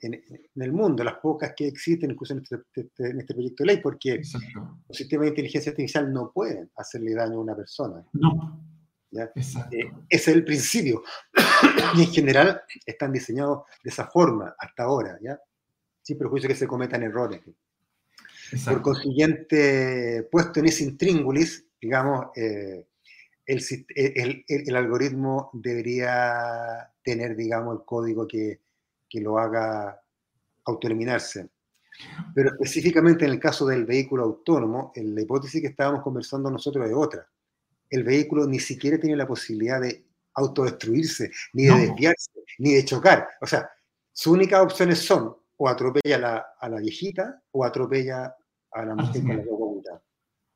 en, el mundo, las pocas que existen, incluso en este, este, en este proyecto de ley, porque los sistemas de inteligencia artificial no pueden hacerle daño a una persona. No. ¿ya? Eh, ese es el principio. y en general están diseñados de esa forma hasta ahora, ¿ya? sin perjuicio que se cometan errores. Por consiguiente, puesto en ese intríngulis, digamos, eh, el, algoritmo debería tener, digamos, el código que, que lo haga autoeliminarse. Pero específicamente en el caso del vehículo autónomo, la hipótesis que estábamos conversando nosotros es otra. El vehículo ni siquiera tiene la posibilidad de autodestruirse, ni de desviarse, ni de chocar. O sea, sus únicas opciones son o atropella a la, a la viejita o atropella a la mujer con la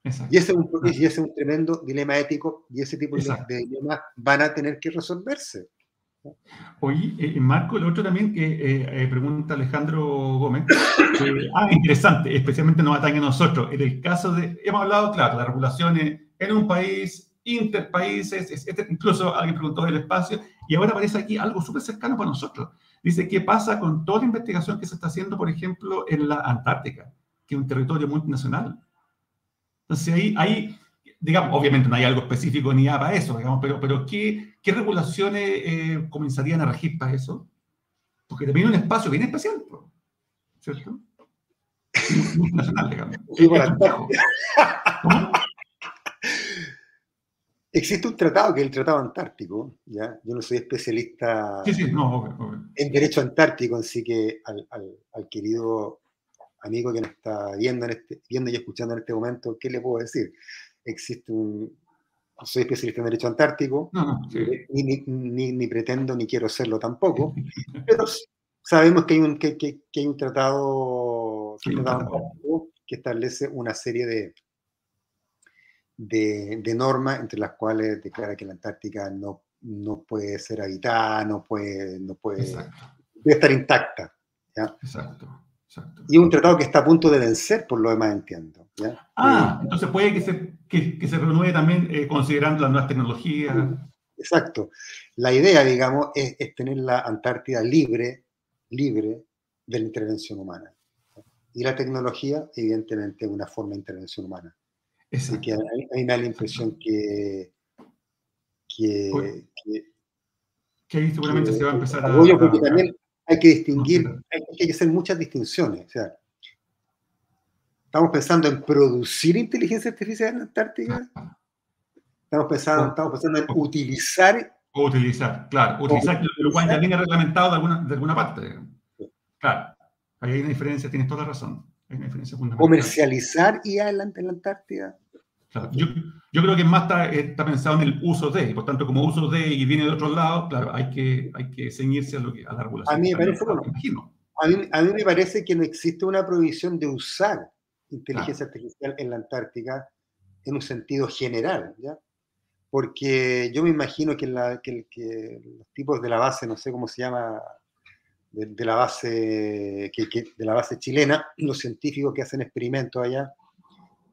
y ese, es un, y ese es un tremendo dilema ético y ese tipo de, dilemas van a tener que resolverse. Oye, eh, Marco, el otro también que eh, eh, pregunta Alejandro Gómez, ah, interesante, especialmente nos atañe a nosotros. En el caso de, hemos hablado, claro, las regulaciones en un país, interpaíses, incluso alguien preguntó del espacio, y ahora aparece aquí algo súper cercano para nosotros. Dice, ¿qué pasa con toda la investigación que se está haciendo, por ejemplo, en la Antártica, que es un territorio multinacional? Entonces ahí, ahí digamos, obviamente no hay algo específico ni para eso, digamos, pero, pero ¿qué, qué regulaciones eh, comenzarían a regir para eso? Porque también es un espacio bien especial, ¿cierto? Nacional, digamos. Existe un tratado que es el Tratado Antártico, ¿ya? Yo no soy especialista en derecho antártico, así que al, al, al querido amigo que nos está viendo, en este, viendo y escuchando en este momento, ¿qué le puedo decir? Existe un... soy especialista en derecho antártico, ni, ni, pretendo ni quiero serlo tampoco, pero sabemos que hay un, que, que, hay un tratado, que establece una serie de, de, de, normas entre las cuales declara que la Antártica no, no puede ser habitada, no puede, no puede, debe estar intacta. ¿ya? Exacto. Y un tratado que está a punto de vencer, por lo demás entiendo. Ah, entonces puede que se, que, se renueve también eh, considerando las nuevas tecnologías. Exacto. La idea, digamos, es, tener la Antártida libre, libre de la intervención humana. Y la tecnología, evidentemente, es una forma de intervención humana. Así que a, mí me da la impresión que, que, que, ahí seguramente se va a empezar a, a, hay que distinguir, hay, que hacer muchas distinciones. O sea, estamos pensando en producir inteligencia artificial en la Antártica. Estamos pensando, estamos pensando en utilizar. O utilizar, claro. Utilizar, lo cual ya viene reglamentado de alguna, de alguna parte. Claro. Ahí hay una diferencia, tienes toda la razón. Hay una diferencia fundamental. Comercializar IA en la, en la Antártida. Yo, yo, creo que más está, está, pensado en el uso de, y por tanto, como uso de y viene de otro lado, claro, hay que, hay que ceñirse a, lo que, a la regulación. A mí, me parece, a, mí, a mí, me parece que no existe una prohibición de usar inteligencia artificial en la Antártica en un sentido general, ¿ya? Porque yo me imagino que, la, que, que los tipos de la base, no sé cómo se llama, de, de la base que, de la base chilena, los científicos que hacen experimentos allá,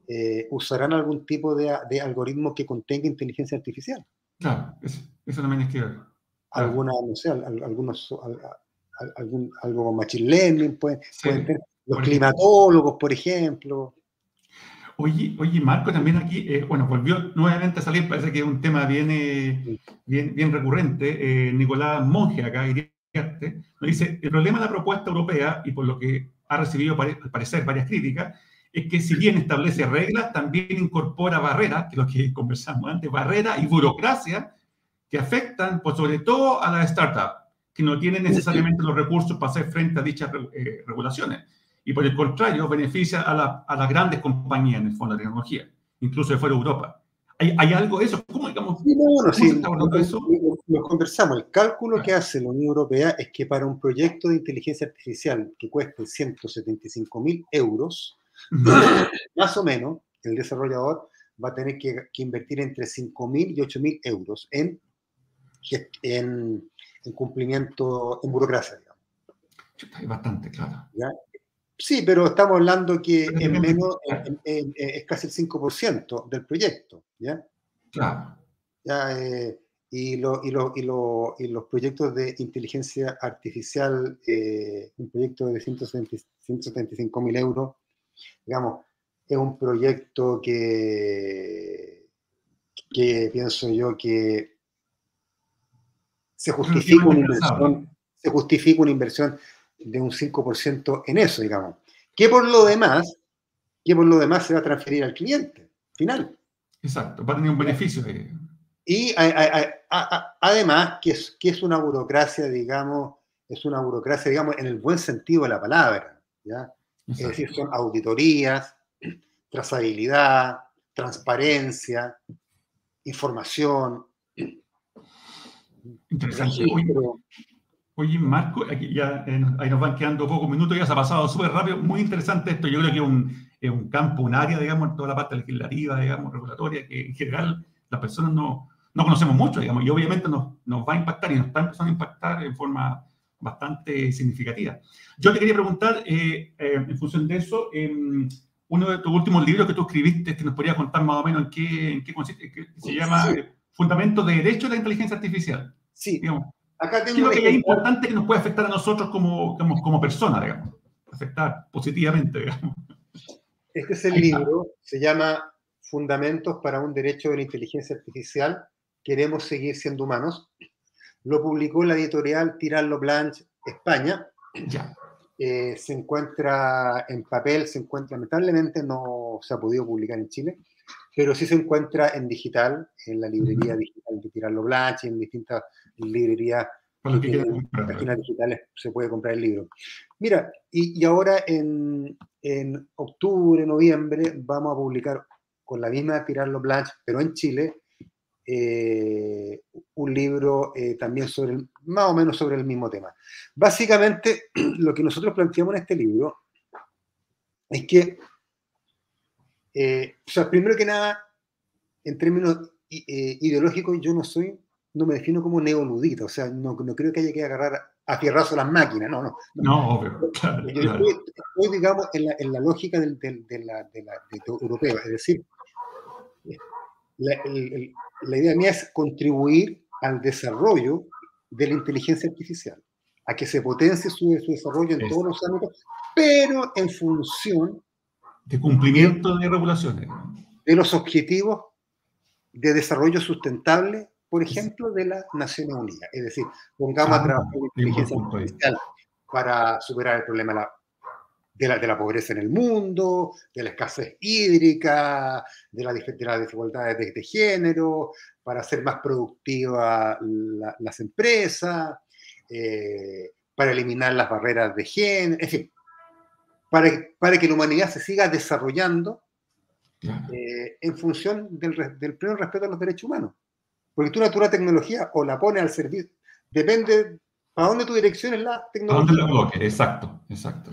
eh, usarán algún tipo de, de, algoritmo que contenga inteligencia artificial. Claro, eso, también es que Alguna, no sé, algunos, algún, algo con machine learning, pueden, los climatólogos, por ejemplo. Oye, oye, Marco, también aquí, eh, bueno, volvió nuevamente a salir, parece que es un tema bien, eh, bien, bien recurrente. Nicolás Monge, acá, nos dice, el problema de la propuesta europea, y por lo que ha recibido, al parecer, varias críticas, es que si bien establece reglas, también incorpora barreras, que es lo que conversamos antes, barreras y burocracia que afectan, pues sobre todo a las startups, que no tienen necesariamente los recursos para hacer frente a dichas eh, regulaciones. Y por el contrario, beneficia a, a, las grandes compañías en el fondo de tecnología, incluso de fuera de Europa. ¿Hay, hay algo de eso? ¿Cómo, digamos, sí, no, sí, lo, eso? Lo, conversamos. El cálculo que hace la Unión Europea es que para un proyecto de inteligencia artificial que cueste 175 mil euros, más o menos, el desarrollador va a tener que, invertir entre 5.000 y 8.000 euros en, en, cumplimiento, en burocracia. Bastante, claro. Sí, pero estamos hablando que en menos, es casi el 5% del proyecto. ¿ya? Claro. Eh, y, lo, y, lo, y, lo, y, los proyectos de inteligencia artificial, eh, un proyecto de 175 mil euros, digamos, es un proyecto que, que pienso yo que se justifica una inversión, se justifica una inversión de un 5% en eso, digamos. Que por lo demás, que por lo demás se va a transferir al cliente final. Exacto, va a tener un beneficio. De... Y además, que es, que es una burocracia, digamos, es una burocracia, digamos, en el buen sentido de la palabra. ¿ya? Es decir, son auditorías, trazabilidad, transparencia, información. Interesante. Oye, Marco, aquí ya eh, ahí nos van quedando pocos minutos, ya se ha pasado súper rápido, muy interesante esto. Yo creo que es un, es un campo, un área, digamos, en toda la parte legislativa, digamos, regulatoria, que en general las personas no, no conocemos mucho, digamos, y obviamente nos, nos va a impactar y nos está empezando a impactar en forma bastante significativa. Yo te quería preguntar, eh, eh, en función de eso, em, uno de tus últimos libros que tú escribiste, que nos podría contar más o menos en qué, en qué consiste, que se llama Fundamentos de Derecho de la Inteligencia Artificial. Sí. Digamos, Acá tengo ¿Qué es lo que es importante que nos puede afectar a nosotros como, como, como personas, digamos? Afectar positivamente, digamos. Este es el libro, se llama Fundamentos para un Derecho de la Inteligencia Artificial. Queremos seguir siendo humanos. Lo publicó la editorial Tirarlo Blanche, España. Ya. Eh, se encuentra en papel, se encuentra, lamentablemente no se ha podido publicar en Chile, pero sí se encuentra en digital, en la librería digital de Tirarlo Blanche, en distintas librerías páginas digitales se puede comprar el libro. Mira, y, y ahora en, en, octubre, noviembre, vamos a publicar con la misma Tirarlo Blanche, pero en Chile, eh, un libro eh, también sobre, más o menos sobre el mismo tema. Básicamente, lo que nosotros planteamos en este libro es que, eh, o sea, primero que nada, en términos ideológicos, yo no soy, no me defino como neoludito, o sea, no, no creo que haya que agarrar a fierrazo las máquinas, no, no. No, obvio. Claro, yo Estoy, digamos, en la, en la lógica del, del, de la, de la de europeo, es decir, la, el, la idea mía es contribuir al desarrollo de la inteligencia artificial, a que se potencie su, su desarrollo en todos los ámbitos, pero en función de cumplimiento de regulaciones. De los objetivos de desarrollo sustentable, por ejemplo, de las Naciones Unidas. Es decir, pongamos a ah, trabajar la inteligencia artificial para superar el problema de la de la, de la, pobreza en el mundo, de la escasez hídrica, de, la, de las desigualdades de, de, género, para hacer más productivas la, las empresas, eh, para eliminar las barreras de género, en fin, para, para que la humanidad se siga desarrollando eh, en función del, del pleno respeto a los derechos humanos. Porque tú la, tecnología o la pones al servicio, depende para dónde tu dirección es la tecnología. ¿A dónde la bloque? Exacto, exacto.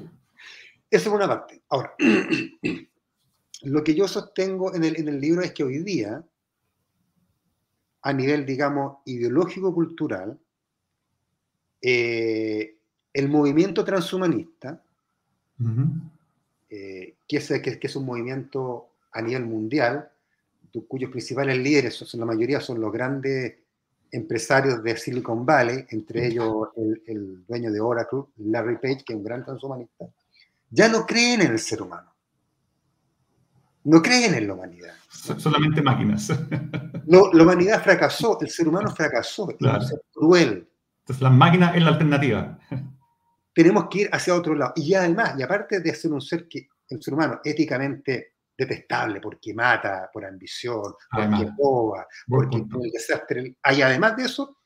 Eso es una parte. Ahora, lo que yo sostengo en el, en el libro es que hoy día, a nivel, digamos, ideológico-cultural, eh, el movimiento transhumanista, uh -huh. eh, que, es, que, que, es, un movimiento a nivel mundial, cuyos principales líderes, son, la mayoría son los grandes empresarios de Silicon Valley, entre ellos el, el dueño de Oracle, Larry Page, que es un gran transhumanista, ya no creen en el ser humano. No creen en la humanidad. Solamente máquinas. Lo, la humanidad fracasó, el ser humano fracasó, claro. es cruel. Entonces la máquina es la alternativa. Tenemos que ir hacia otro lado. Y además, y aparte de ser un ser que, el ser humano, éticamente detestable, porque mata por ambición, además, porque roba, porque el desastre. Y además de eso,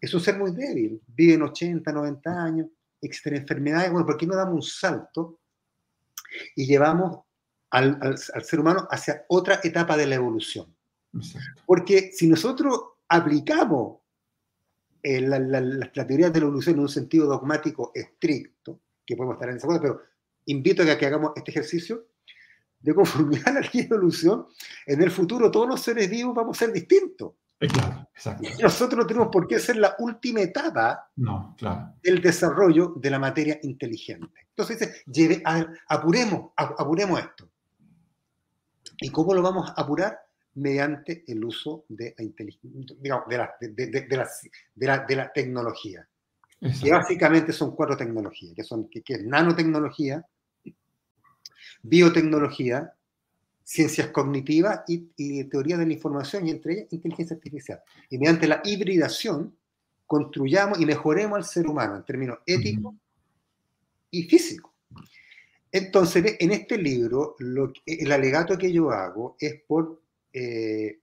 es un ser muy débil. Vive en 80, 90 años extra enfermedades, bueno, ¿por qué no damos un salto y llevamos al, al, al ser humano hacia otra etapa de la evolución? Exacto. Porque si nosotros aplicamos eh, la, la, la, la, teoría de la evolución en un sentido dogmático estricto, que podemos estar en esa cosa, pero invito a que hagamos este ejercicio de conformidad a la evolución, en el futuro todos los seres vivos vamos a ser distintos. Claro, exacto. Nosotros no tenemos por qué ser la última etapa no, claro. del desarrollo de la materia inteligente. Entonces dice, lleve, apuremos, apuremos esto. ¿Y cómo lo vamos a apurar? Mediante el uso de la, digamos, de la, de, de, de, la, de la, de la tecnología. Exacto. Que básicamente son cuatro tecnologías, que son que, que es nanotecnología, biotecnología, ciencias cognitivas y, y, teoría de la información y entre ellas inteligencia artificial. Y mediante la hibridación construyamos y mejoremos al ser humano en términos éticos y físicos. Entonces, en este libro, lo, el alegato que yo hago es por, eh,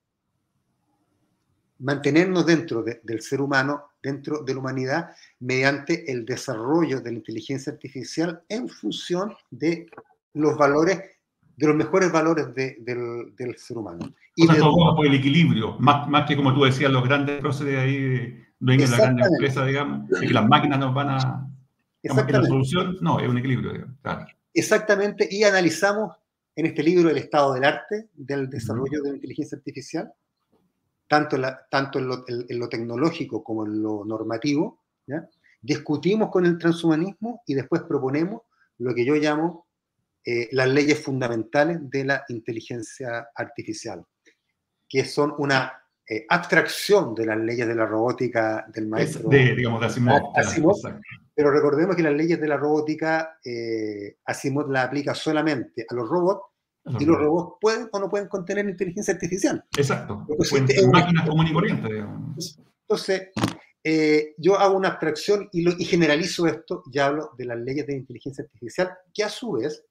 mantenernos dentro del ser humano, dentro de la humanidad, mediante el desarrollo de la inteligencia artificial en función de los valores, de los mejores valores del, ser humano. Y de, todo por el equilibrio, más, más, que como tú decías, los grandes próceres ahí, dueños de la gran empresa, digamos, y que las máquinas nos van a... Digamos, la solución, no, es un equilibrio, digamos, Exactamente, y analizamos en este libro el estado del arte, del desarrollo de la inteligencia artificial, tanto, en, tanto en, lo, tecnológico como en lo normativo, discutimos con el transhumanismo y después proponemos lo que yo llamo eh, las leyes fundamentales de la inteligencia artificial, que son una eh, abstracción de las leyes de la robótica del maestro. De, digamos, de Asimov. pero recordemos que las leyes de la robótica, eh, Asimov la aplica solamente a los robots y los robots pueden o no pueden contener inteligencia artificial. Exacto. Pueden máquinas comunes y corrientes. Entonces, eh, yo hago una abstracción y, lo, y, generalizo esto y hablo de las leyes de inteligencia artificial, que a su vez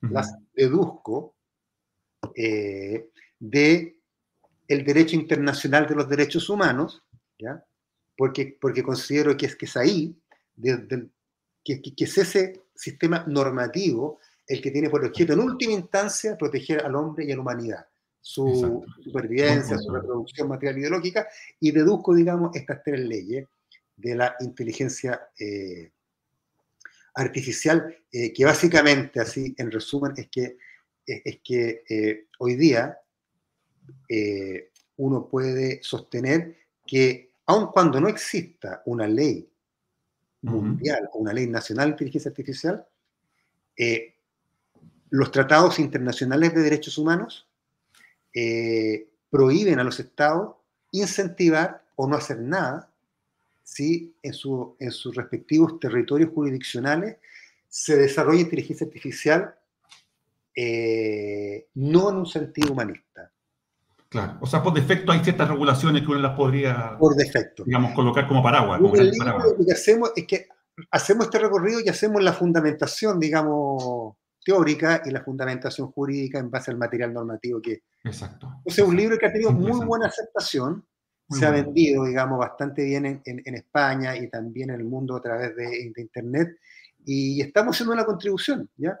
las deduzco eh, de el derecho internacional de los derechos humanos, ¿ya? Porque, porque considero que es, que es ahí, que, que es ese sistema normativo el que tiene por objeto en última instancia proteger al hombre y a la humanidad, su supervivencia, su reproducción material y ideológica, y deduzco, digamos, estas tres leyes de la inteligencia eh, artificial, eh, que básicamente, así en resumen, es que, es que eh, hoy día uno puede sostener que aun cuando no exista una ley mundial o una ley nacional de inteligencia artificial, los tratados internacionales de derechos humanos eh, prohíben a los estados incentivar o no hacer nada si en, en sus respectivos territorios jurisdiccionales se desarrolla inteligencia artificial eh, no en un sentido humanista. Claro, o sea, por defecto hay ciertas regulaciones que uno las podría, por defecto. digamos, colocar como paraguas. Como paraguas. Lo que hacemos es que hacemos este recorrido y hacemos la fundamentación, digamos, teórica y la fundamentación jurídica en base al material normativo que... Exacto. es un libro que ha tenido muy buena aceptación, se ha vendido, digamos, bastante bien en, en, España y también en el mundo a través de, Internet, y estamos haciendo una contribución, ¿ya?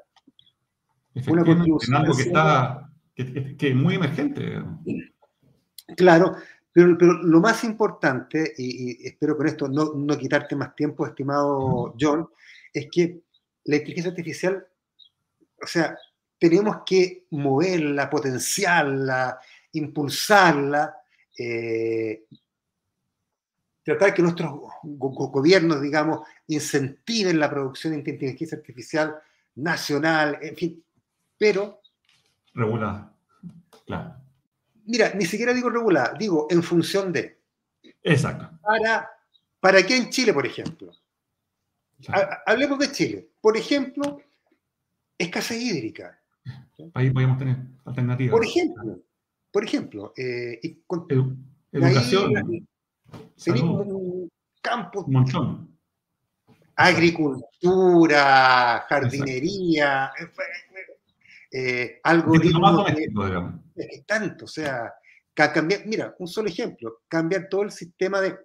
Una contribución. algo que está, que, es muy emergente. Claro, pero, pero, lo más importante, y, y espero con esto no, no, quitarte más tiempo, estimado John, es que la inteligencia artificial o sea, tenemos que moverla, potenciarla, impulsarla, eh, tratar que nuestros gobiernos, digamos, incentiven la producción de inteligencia artificial nacional, en fin, pero... Regulada, claro. Mira, ni siquiera digo regulada, digo en función de... Exacto. Para, ¿Para qué en Chile, por ejemplo? Hablemos de Chile. Por ejemplo, escasez hídrica. Ahí podemos tener alternativas. Por ejemplo, por ejemplo, eh, educación. tenemos un campo. montón. Agricultura, jardinería, eh, algoritmos. Es tanto, o sea, cambiar, mira, un solo ejemplo, cambiar todo el sistema de,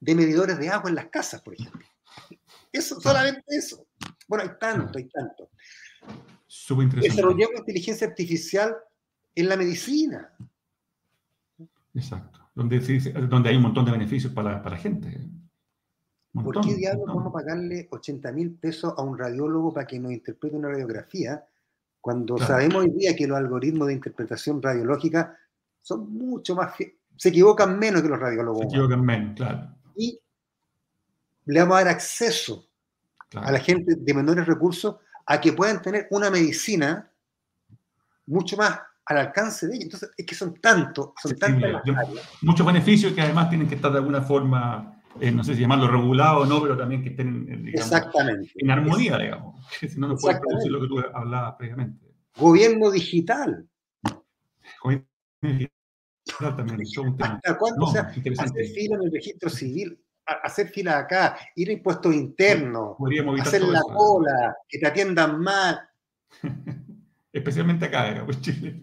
de medidores de agua en las casas, por ejemplo. Eso, solamente eso. Bueno, hay tanto, hay tanto. Desarrollamos inteligencia artificial en la medicina. Exacto. Donde, donde hay un montón de beneficios para, para la gente. ¿Por qué diablos vamos a pagarle 80 mil pesos a un radiólogo para que nos interprete una radiografía cuando sabemos hoy día que los algoritmos de interpretación radiológica son mucho más... se equivocan menos que los radiólogos. Se equivocan menos, claro. Y le vamos a dar acceso a la gente de menores recursos a que puedan tener una medicina mucho más al alcance de ellos. Entonces, es que son tantos, son tantas Muchos beneficios que además tienen que estar de alguna forma, eh, no sé si llamarlo regulado o no, pero también que estén eh, Exactamente. en armonía, digamos. Si no, no puedes producir lo que tú hablabas previamente. Gobierno digital. Gobierno digital también, es un tema. ¿Hasta cuándo? o sea, hacer fila en el registro civil hacer fila acá, ir a impuestos internos, hacer la cola, que te atiendan mal. especialmente acá, Chile.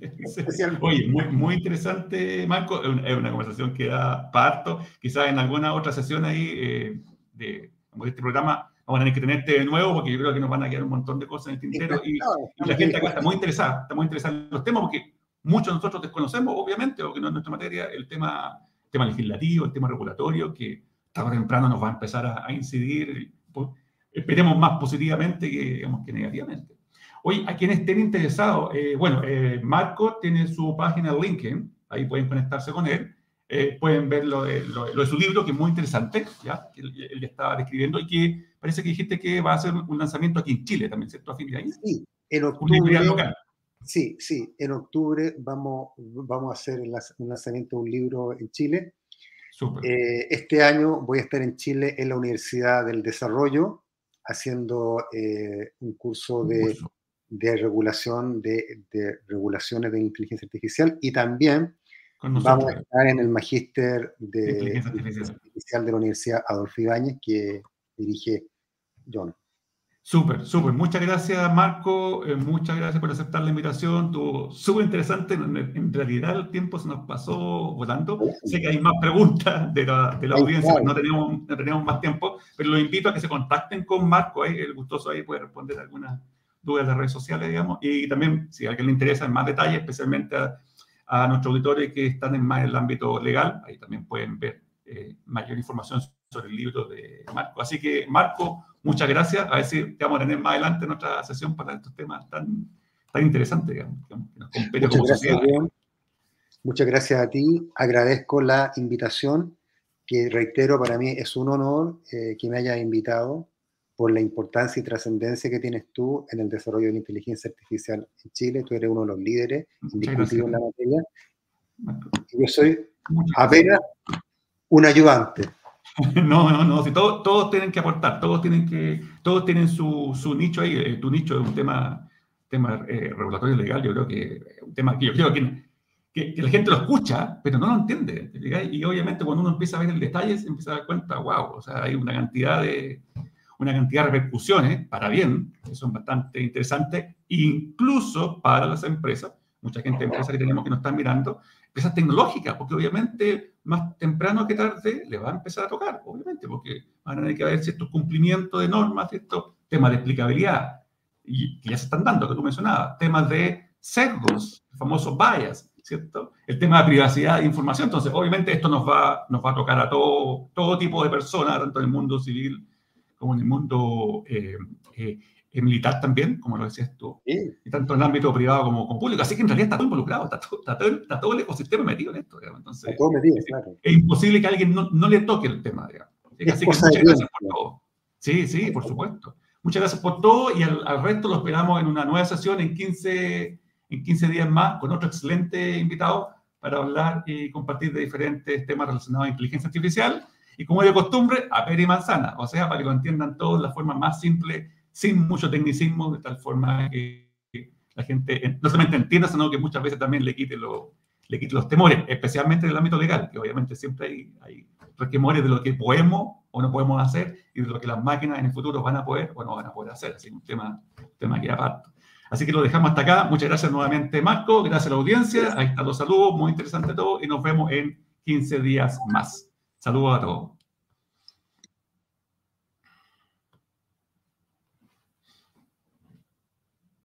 Oye, muy, muy interesante, Marco. Es una, conversación que da parto. Quizás en alguna otra sesión ahí eh, de, este programa vamos a tener que tenerte de nuevo porque yo creo que nos van a quedar un montón de cosas en el tintero. Y, la gente acá está muy interesada, está muy interesada en los temas porque muchos de nosotros desconocemos, obviamente, o que no es nuestra materia, el tema, tema legislativo, el tema regulatorio, que tarde o temprano nos va a empezar a, incidir, pues, esperemos más positivamente que, digamos, que negativamente. Hoy, a quienes estén interesados, eh, bueno, eh, Marco tiene su página LinkedIn, ahí pueden conectarse con él, eh, pueden ver lo de, lo, de, su libro, que es muy interesante, ¿ya? Él, él, estaba describiendo y que parece que dijiste que va a hacer un lanzamiento aquí en Chile también, ¿cierto? A fin de año. Sí, en octubre. Sí, sí, en octubre vamos, vamos a hacer un lanzamiento de un libro en Chile. Eh, este año voy a estar en Chile en la Universidad del Desarrollo haciendo eh, un curso de, de regulación de, de, regulaciones de inteligencia artificial y también vamos a estar en el magíster de inteligencia artificial de la Universidad Adolfo Ibáñez que dirige John. Súper, súper. Muchas gracias, Marco. Eh, muchas gracias por aceptar la invitación. Estuvo súper interesante. En, realidad, el tiempo se nos pasó volando. Sé que hay más preguntas de la, de la audiencia, no tenemos, no tenemos más tiempo, pero los invito a que se contacten con Marco. Ahí, el gustoso ahí puede responder algunas dudas de las redes sociales, digamos. Y también, si a alguien le interesa en más detalle, especialmente a, a nuestros auditores que están en más el ámbito legal, ahí también pueden ver eh, mayor información sobre el libro de Marco. Así que, Marco, muchas gracias. A ver si te vamos a tener más adelante en otra sesión para estos temas tan, tan interesantes, digamos, que nos compete muchas gracias, Muchas gracias a ti. Agradezco la invitación, que reitero, para mí es un honor eh, que me hayas invitado por la importancia y trascendencia que tienes tú en el desarrollo de la inteligencia artificial en Chile. Tú eres uno de los líderes indiscutibles en la materia. yo soy apenas un ayudante. No, no, no, si todos, todos tienen que aportar, todos tienen que, todos tienen su, su nicho ahí, eh, tu nicho es un tema, tema eh, regulatorio legal, yo creo que es un tema que yo creo que, que, la gente lo escucha, pero no lo entiende, y obviamente cuando uno empieza a ver el detalle, se empieza a dar cuenta, wow, o sea, hay una cantidad de, una cantidad de repercusiones para bien, que son bastante interesantes, incluso para las empresas, mucha gente, empresas que tenemos que nos están mirando, empresas tecnológicas, porque obviamente más temprano que tarde le va a empezar a tocar, obviamente, porque van a tener que haber ciertos cumplimientos de normas, ciertos temas de explicabilidad, y que ya se están dando, que tú mencionabas, temas de sesgos, el famoso bias, ¿cierto? El tema de privacidad de información. Entonces, obviamente, esto nos va, nos va a tocar a todo, todo tipo de personas, tanto en el mundo civil como en el mundo eh, eh, militar también, como lo decías tú, y tanto en el ámbito privado como, como, público. Así que en realidad está todo involucrado, está todo, está todo, está todo el ecosistema metido en esto. Entonces, todo metido, es, claro. es, imposible que alguien no, no, le toque el tema. Digamos. Así que muchas gracias por todo. Sí, sí, por supuesto. Muchas gracias por todo y al, al, resto lo esperamos en una nueva sesión en 15, en 15 días más con otro excelente invitado para hablar y compartir de diferentes temas relacionados a inteligencia artificial. Y como de costumbre, a peri y manzana, o sea, para que lo entiendan todos de la forma más simple sin mucho tecnicismo, de tal forma que la gente no solamente entienda, sino que muchas veces también le quite, lo, le quite los temores, especialmente en el ámbito legal, que obviamente siempre hay, hay temores de lo que podemos o no podemos hacer y de lo que las máquinas en el futuro van a poder o no van a poder hacer. Así que un tema, tema que aparte. Así que lo dejamos hasta acá. Muchas gracias nuevamente, Marco. Gracias a la audiencia. Ahí están los saludos. Muy interesante todo. Y nos vemos en 15 días más. Saludos a todos.